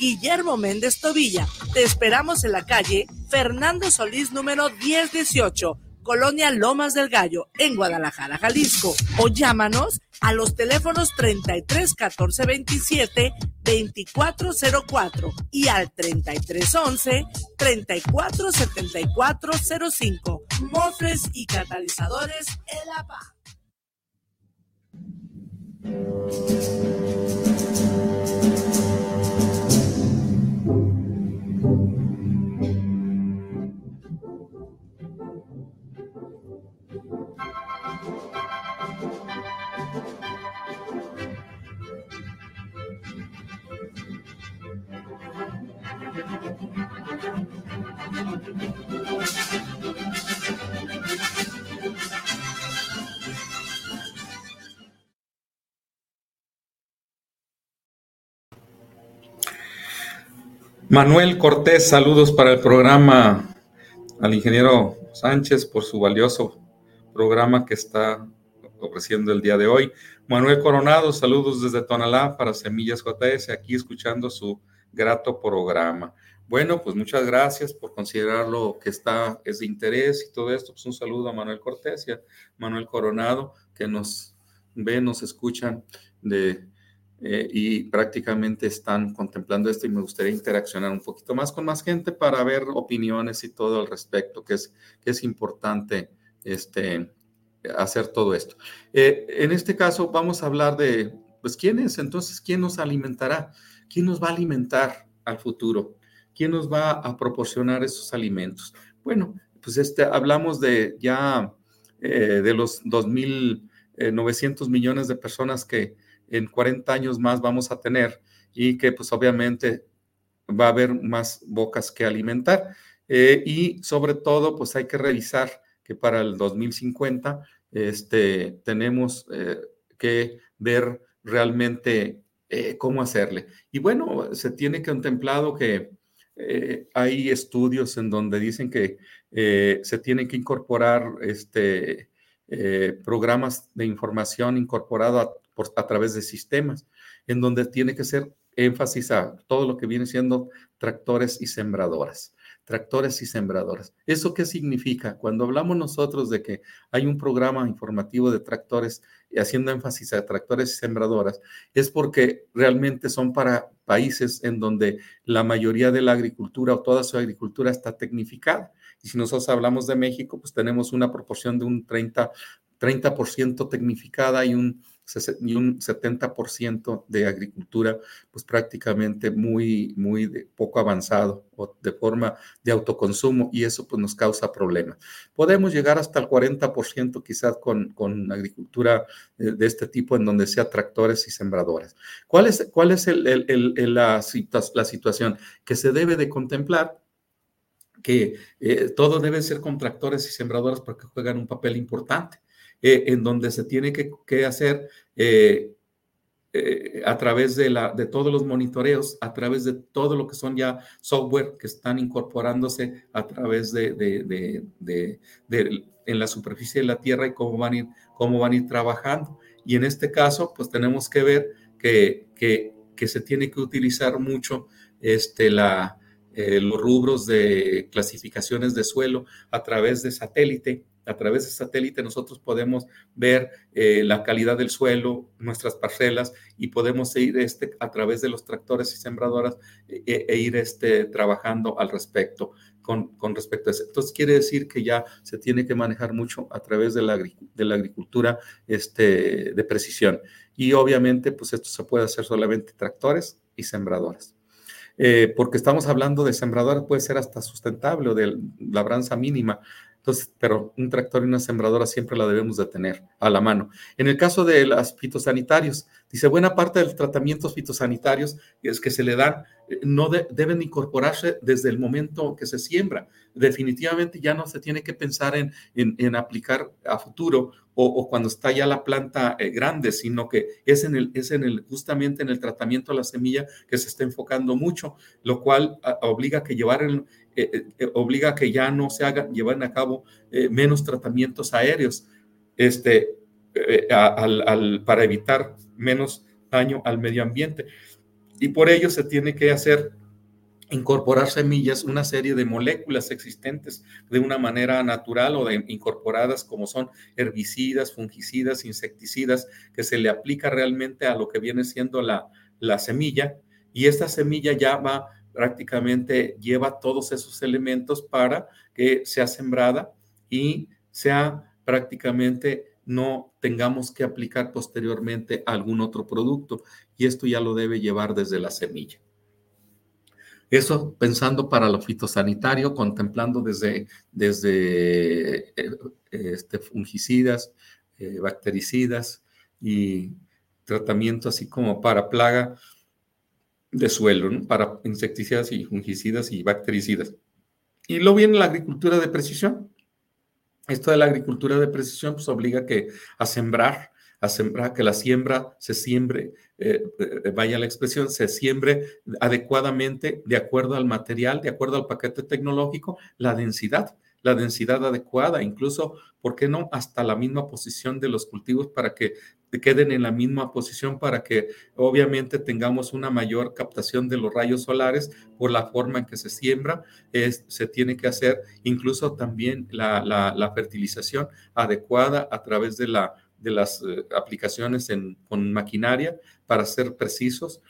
Guillermo Méndez Tobilla. Te esperamos en la calle Fernando Solís número 1018, Colonia Lomas del Gallo, en Guadalajara, Jalisco. O llámanos a los teléfonos 33 14 27 2404 y al 33 11 34 74 05. Mofres y catalizadores El APA. Manuel Cortés, saludos para el programa al ingeniero Sánchez por su valioso programa que está ofreciendo el día de hoy. Manuel Coronado, saludos desde Tonalá para Semillas JS, aquí escuchando su grato programa. Bueno, pues muchas gracias por considerarlo que está, es de interés y todo esto. Pues un saludo a Manuel Cortés y a Manuel Coronado, que nos ven, nos escuchan eh, y prácticamente están contemplando esto y me gustaría interaccionar un poquito más con más gente para ver opiniones y todo al respecto, que es, que es importante este, hacer todo esto. Eh, en este caso vamos a hablar de, pues, ¿quién es? Entonces, ¿quién nos alimentará? ¿Quién nos va a alimentar al futuro? ¿Quién nos va a proporcionar esos alimentos? Bueno, pues este, hablamos de ya eh, de los 2.900 millones de personas que en 40 años más vamos a tener y que pues obviamente va a haber más bocas que alimentar. Eh, y sobre todo, pues hay que revisar que para el 2050 este, tenemos eh, que ver realmente eh, cómo hacerle. Y bueno, se tiene contemplado que hay estudios en donde dicen que se tienen que incorporar este, programas de información incorporado a, a través de sistemas, en donde tiene que ser énfasis a todo lo que viene siendo tractores y sembradoras tractores y sembradoras. ¿Eso qué significa? Cuando hablamos nosotros de que hay un programa informativo de tractores haciendo énfasis a tractores y sembradoras, es porque realmente son para países en donde la mayoría de la agricultura o toda su agricultura está tecnificada. Y si nosotros hablamos de México, pues tenemos una proporción de un 30, 30% tecnificada y un un 70% de agricultura, pues prácticamente muy, muy poco avanzado o de forma de autoconsumo y eso pues nos causa problemas. Podemos llegar hasta el 40% quizás con, con agricultura eh, de este tipo en donde sea tractores y sembradoras. ¿Cuál es, cuál es la, situación que se debe de contemplar? que eh, todo debe ser con tractores y sembradoras porque juegan un papel importante. Eh, en donde se tiene que, hacer eh, eh, a través de, la, de todos los monitoreos, a través de todo lo que son ya software que están incorporándose a través de, de, en la superficie de la Tierra y cómo van ir, cómo van ir trabajando. Y en este caso, pues tenemos que ver que, que, que se tiene que utilizar mucho este, la, los rubros de clasificaciones de suelo a través de satélite a través de satélite nosotros podemos ver eh, la calidad del suelo, nuestras parcelas y podemos ir este, a través de los tractores y sembradoras e, e, e ir este, trabajando al respecto. Con, con, respecto a eso. Entonces, quiere decir que ya se tiene que manejar mucho a través de la, de la agricultura este, de precisión. Y obviamente, pues esto se puede hacer solamente tractores y sembradoras. Eh, porque estamos hablando de sembradoras, puede ser hasta sustentable o de labranza mínima, entonces, pero un tractor y una sembradora siempre la debemos de tener a la mano. En el caso de los fitosanitarios, dice, buena parte de los tratamientos fitosanitarios es que se le dan, eh, no deben incorporarse desde el momento que se siembra. Definitivamente ya no se tiene que pensar en, en, aplicar a futuro o, cuando está ya la planta eh, grande, sino que es, en el, es en el, justamente en el tratamiento de la semilla que se está enfocando mucho, lo cual obliga a que llevar el, eh, eh, obliga que ya no se hagan, lleven a cabo menos tratamientos aéreos este, al, para evitar menos daño al medio ambiente. Y por ello se tiene que hacer incorporar semillas, una serie de moléculas existentes de una manera natural o de incorporadas como son herbicidas, fungicidas, insecticidas, que se le aplica realmente a lo que viene siendo la, la semilla. Y esta semilla ya va prácticamente lleva todos esos elementos para que sea sembrada y sea prácticamente no tengamos que aplicar posteriormente algún otro producto y esto ya lo debe llevar desde la semilla. Eso pensando para lo fitosanitario, contemplando desde, desde eh, este, fungicidas, eh, bactericidas y tratamiento así como para plaga de suelo para insecticidas y fungicidas y bactericidas. Y luego viene la agricultura de precisión. Esto de la agricultura de precisión pues obliga que, a sembrar, a que la siembra se siembre, eh, eh, vaya la expresión, se siembre adecuadamente de acuerdo al material, de acuerdo al paquete tecnológico, la densidad la densidad adecuada, incluso, ¿por qué no? Hasta la misma posición de los cultivos para que queden en la misma posición, para que obviamente tengamos una mayor captación de los rayos solares por la forma en que se siembra. Es, se tiene que hacer incluso también la, la, fertilización adecuada a través de la de las eh, aplicaciones en, con maquinaria para ser precisos,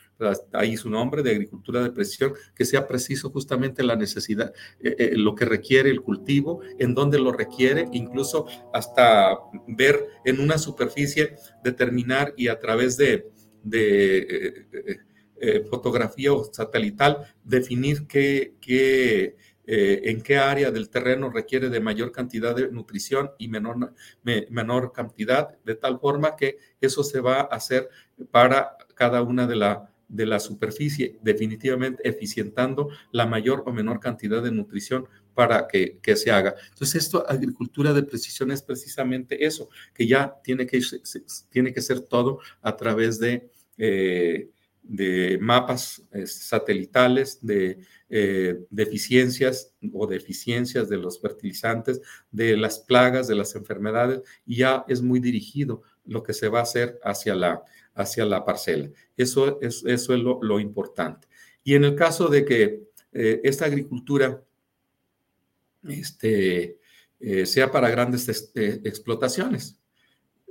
ahí su nombre, de agricultura de precisión, que sea preciso justamente la necesidad, eh, eh, lo que requiere el cultivo, en dónde lo requiere, incluso hasta ver en una superficie, determinar y a través de, eh, fotografía o satelital, definir qué, qué en qué área del terreno requiere de mayor cantidad de nutrición y menor, menor cantidad, de tal forma que eso se va a hacer para cada una de, la, de la superficie, definitivamente eficientando la mayor o menor cantidad de nutrición para que, se haga. Entonces, esto, agricultura de precisión es precisamente eso, que ya tiene que, tiene que ser todo a través de, eh, de mapas satelitales, de eh, deficiencias o deficiencias de los fertilizantes, de las plagas, de las enfermedades, ya es muy dirigido lo que se va a hacer hacia la, hacia la parcela. Eso es, eso es lo, importante. Y en el caso de que eh, esta agricultura este, eh, sea para grandes explotaciones,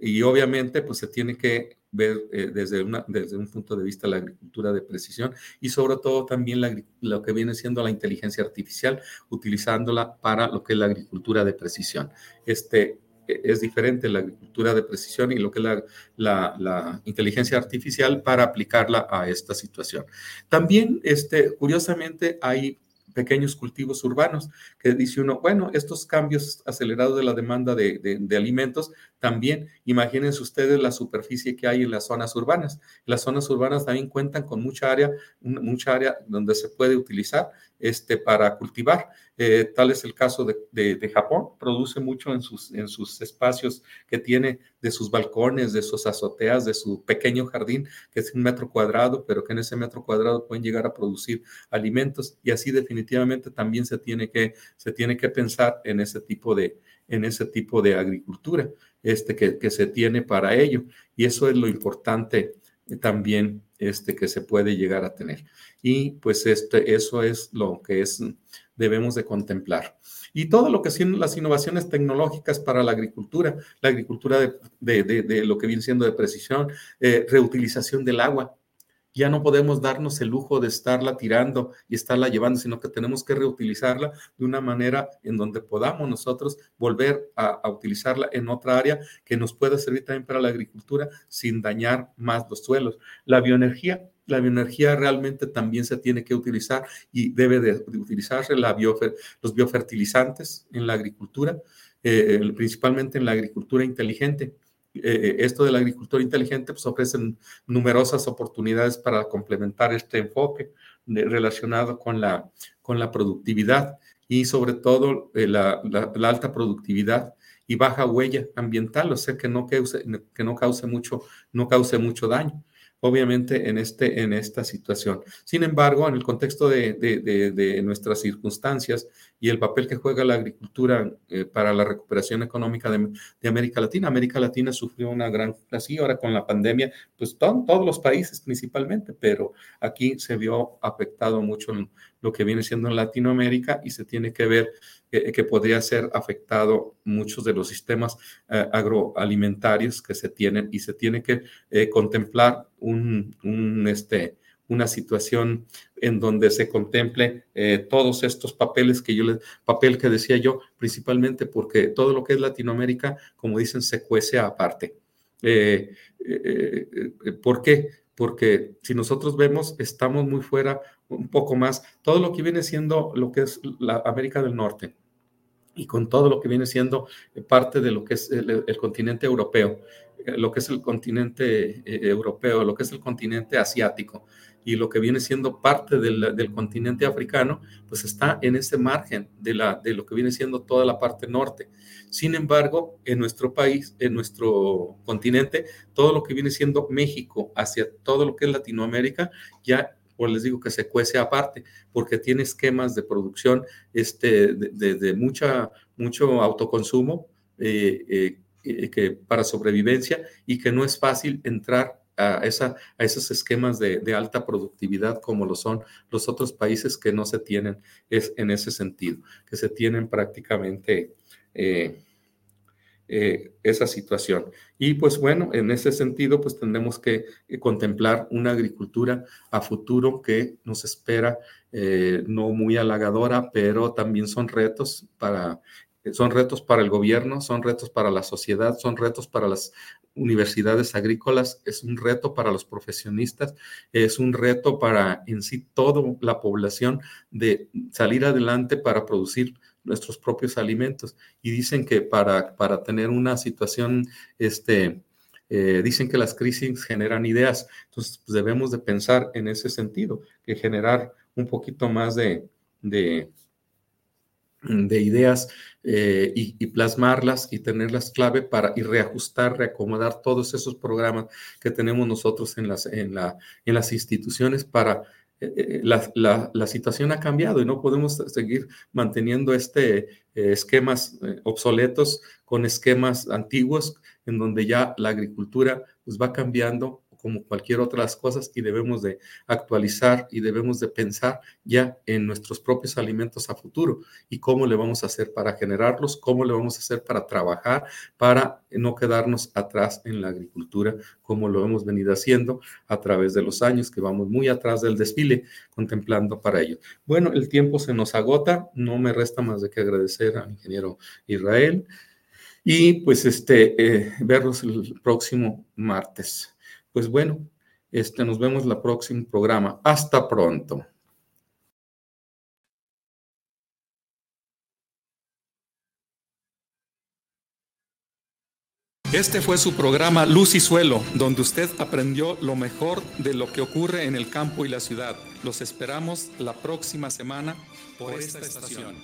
y obviamente pues se tiene que ver eh, desde, una, desde un punto de vista la agricultura de precisión y sobre todo también lo que viene siendo la inteligencia artificial, utilizándola para lo que es la agricultura de precisión. Este, e, es diferente la agricultura de precisión y lo que es la, la, la, inteligencia artificial para aplicarla a esta situación. También, este, curiosamente, hay pequeños cultivos urbanos, que dice uno, bueno, estos cambios acelerados de la demanda de, de, alimentos, también imagínense ustedes la superficie que hay en las zonas urbanas. Las zonas urbanas también cuentan con mucha área, mucha área donde se puede utilizar este, para cultivar. Eh, tal es el caso de, Japón, produce mucho en sus, en sus espacios que tiene de sus balcones, de sus azoteas, de su pequeño jardín, que es un metro cuadrado, pero que en ese metro cuadrado pueden llegar a producir alimentos y así definitivamente también se tiene que, se tiene que pensar en ese tipo de, en ese tipo de agricultura este, que, que se tiene para ello. Y eso es lo importante también este, que se puede llegar a tener. Y pues este, eso es lo que es, debemos de contemplar. Y todo lo que son las innovaciones tecnológicas para la agricultura, la agricultura de, de, de, lo que viene siendo de precisión, eh, reutilización del agua ya no podemos darnos el lujo de estarla tirando y estarla llevando, sino que tenemos que reutilizarla de una manera en donde podamos nosotros volver a, utilizarla en otra área que nos pueda servir también para la agricultura sin dañar más los suelos. La bioenergía, la bioenergía realmente también se tiene que utilizar y debe de, utilizarse la los biofertilizantes en la agricultura, eh, principalmente en la agricultura inteligente eh, esto de la agricultura inteligente pues ofrecen numerosas oportunidades para complementar este enfoque relacionado con la, con la productividad y sobre todo eh, la, alta productividad y baja huella ambiental, o sea que no cause, que no cause, mucho, no cause mucho daño obviamente en, este, en esta situación. Sin embargo, en el contexto de, de, nuestras circunstancias y el papel que juega la agricultura eh, para la recuperación económica de, América Latina, América Latina sufrió una gran, así ahora con la pandemia, pues todos los países principalmente, pero aquí se vio afectado mucho lo que viene siendo en Latinoamérica y se tiene que ver que podría ser afectado muchos de los sistemas eh, agroalimentarios que se tienen y se tiene que eh, contemplar un, este, una situación en donde se contemple eh, todos estos papeles que yo les, papel que decía yo, principalmente porque todo lo que es Latinoamérica, como dicen, se cuece aparte. ¿Por qué? Porque si nosotros vemos, estamos muy fuera un poco más, todo lo que viene siendo lo que es la América del Norte, y con todo lo que viene siendo eh, parte de lo que es el, continente europeo, eh, lo que es el continente eh, europeo, lo que es el continente asiático y lo que viene siendo parte del, continente africano, pues está en ese margen de, de lo que viene siendo toda la parte norte. Sin embargo, en nuestro país, en nuestro continente, todo lo que viene siendo México hacia todo lo que es Latinoamérica, ya pues les digo que se cuece aparte, porque tiene esquemas de producción este, de, mucha, mucho autoconsumo eh, eh, que para sobrevivencia y que no es fácil entrar a, esa, a esos esquemas de, alta productividad como lo son los otros países que no se tienen es, en ese sentido, que se tienen prácticamente... Eh, eh, esa situación. Y pues bueno, en ese sentido, pues tendremos que eh, contemplar una agricultura a futuro que nos espera, eh, no muy halagadora, pero también son retos para... Son retos para el gobierno, son retos para la sociedad, son retos para las universidades agrícolas, es un reto para los profesionistas, es un reto para en sí toda la población de salir adelante para producir nuestros propios alimentos. Y dicen que para, para tener una situación este, eh, dicen que las crisis generan ideas, entonces pues, debemos de pensar en ese sentido, que generar un poquito más de, de, ideas eh, y, plasmarlas y tenerlas clave para y reajustar, reacomodar todos esos programas que tenemos nosotros en las, en la, en las instituciones para eh, la, la, situación ha cambiado y no podemos seguir manteniendo este esquemas obsoletos con esquemas antiguos en donde ya la agricultura pues, va cambiando como cualquier otras cosas y debemos de actualizar y debemos de pensar ya en nuestros propios alimentos a futuro y cómo le vamos a hacer para generarlos, cómo le vamos a hacer para trabajar, para no quedarnos atrás en la agricultura como lo hemos venido haciendo a través de los años, que vamos muy atrás del desfile contemplando para ello. Bueno, el tiempo se nos agota, no me resta más de que agradecer al ingeniero Israel y pues este, eh, verlos el próximo martes. Pues bueno, este, nos vemos en el próximo programa. Hasta pronto. Este fue su programa Luz y Suelo, donde usted aprendió lo mejor de lo que ocurre en el campo y la ciudad. Los esperamos la próxima semana por esta estación.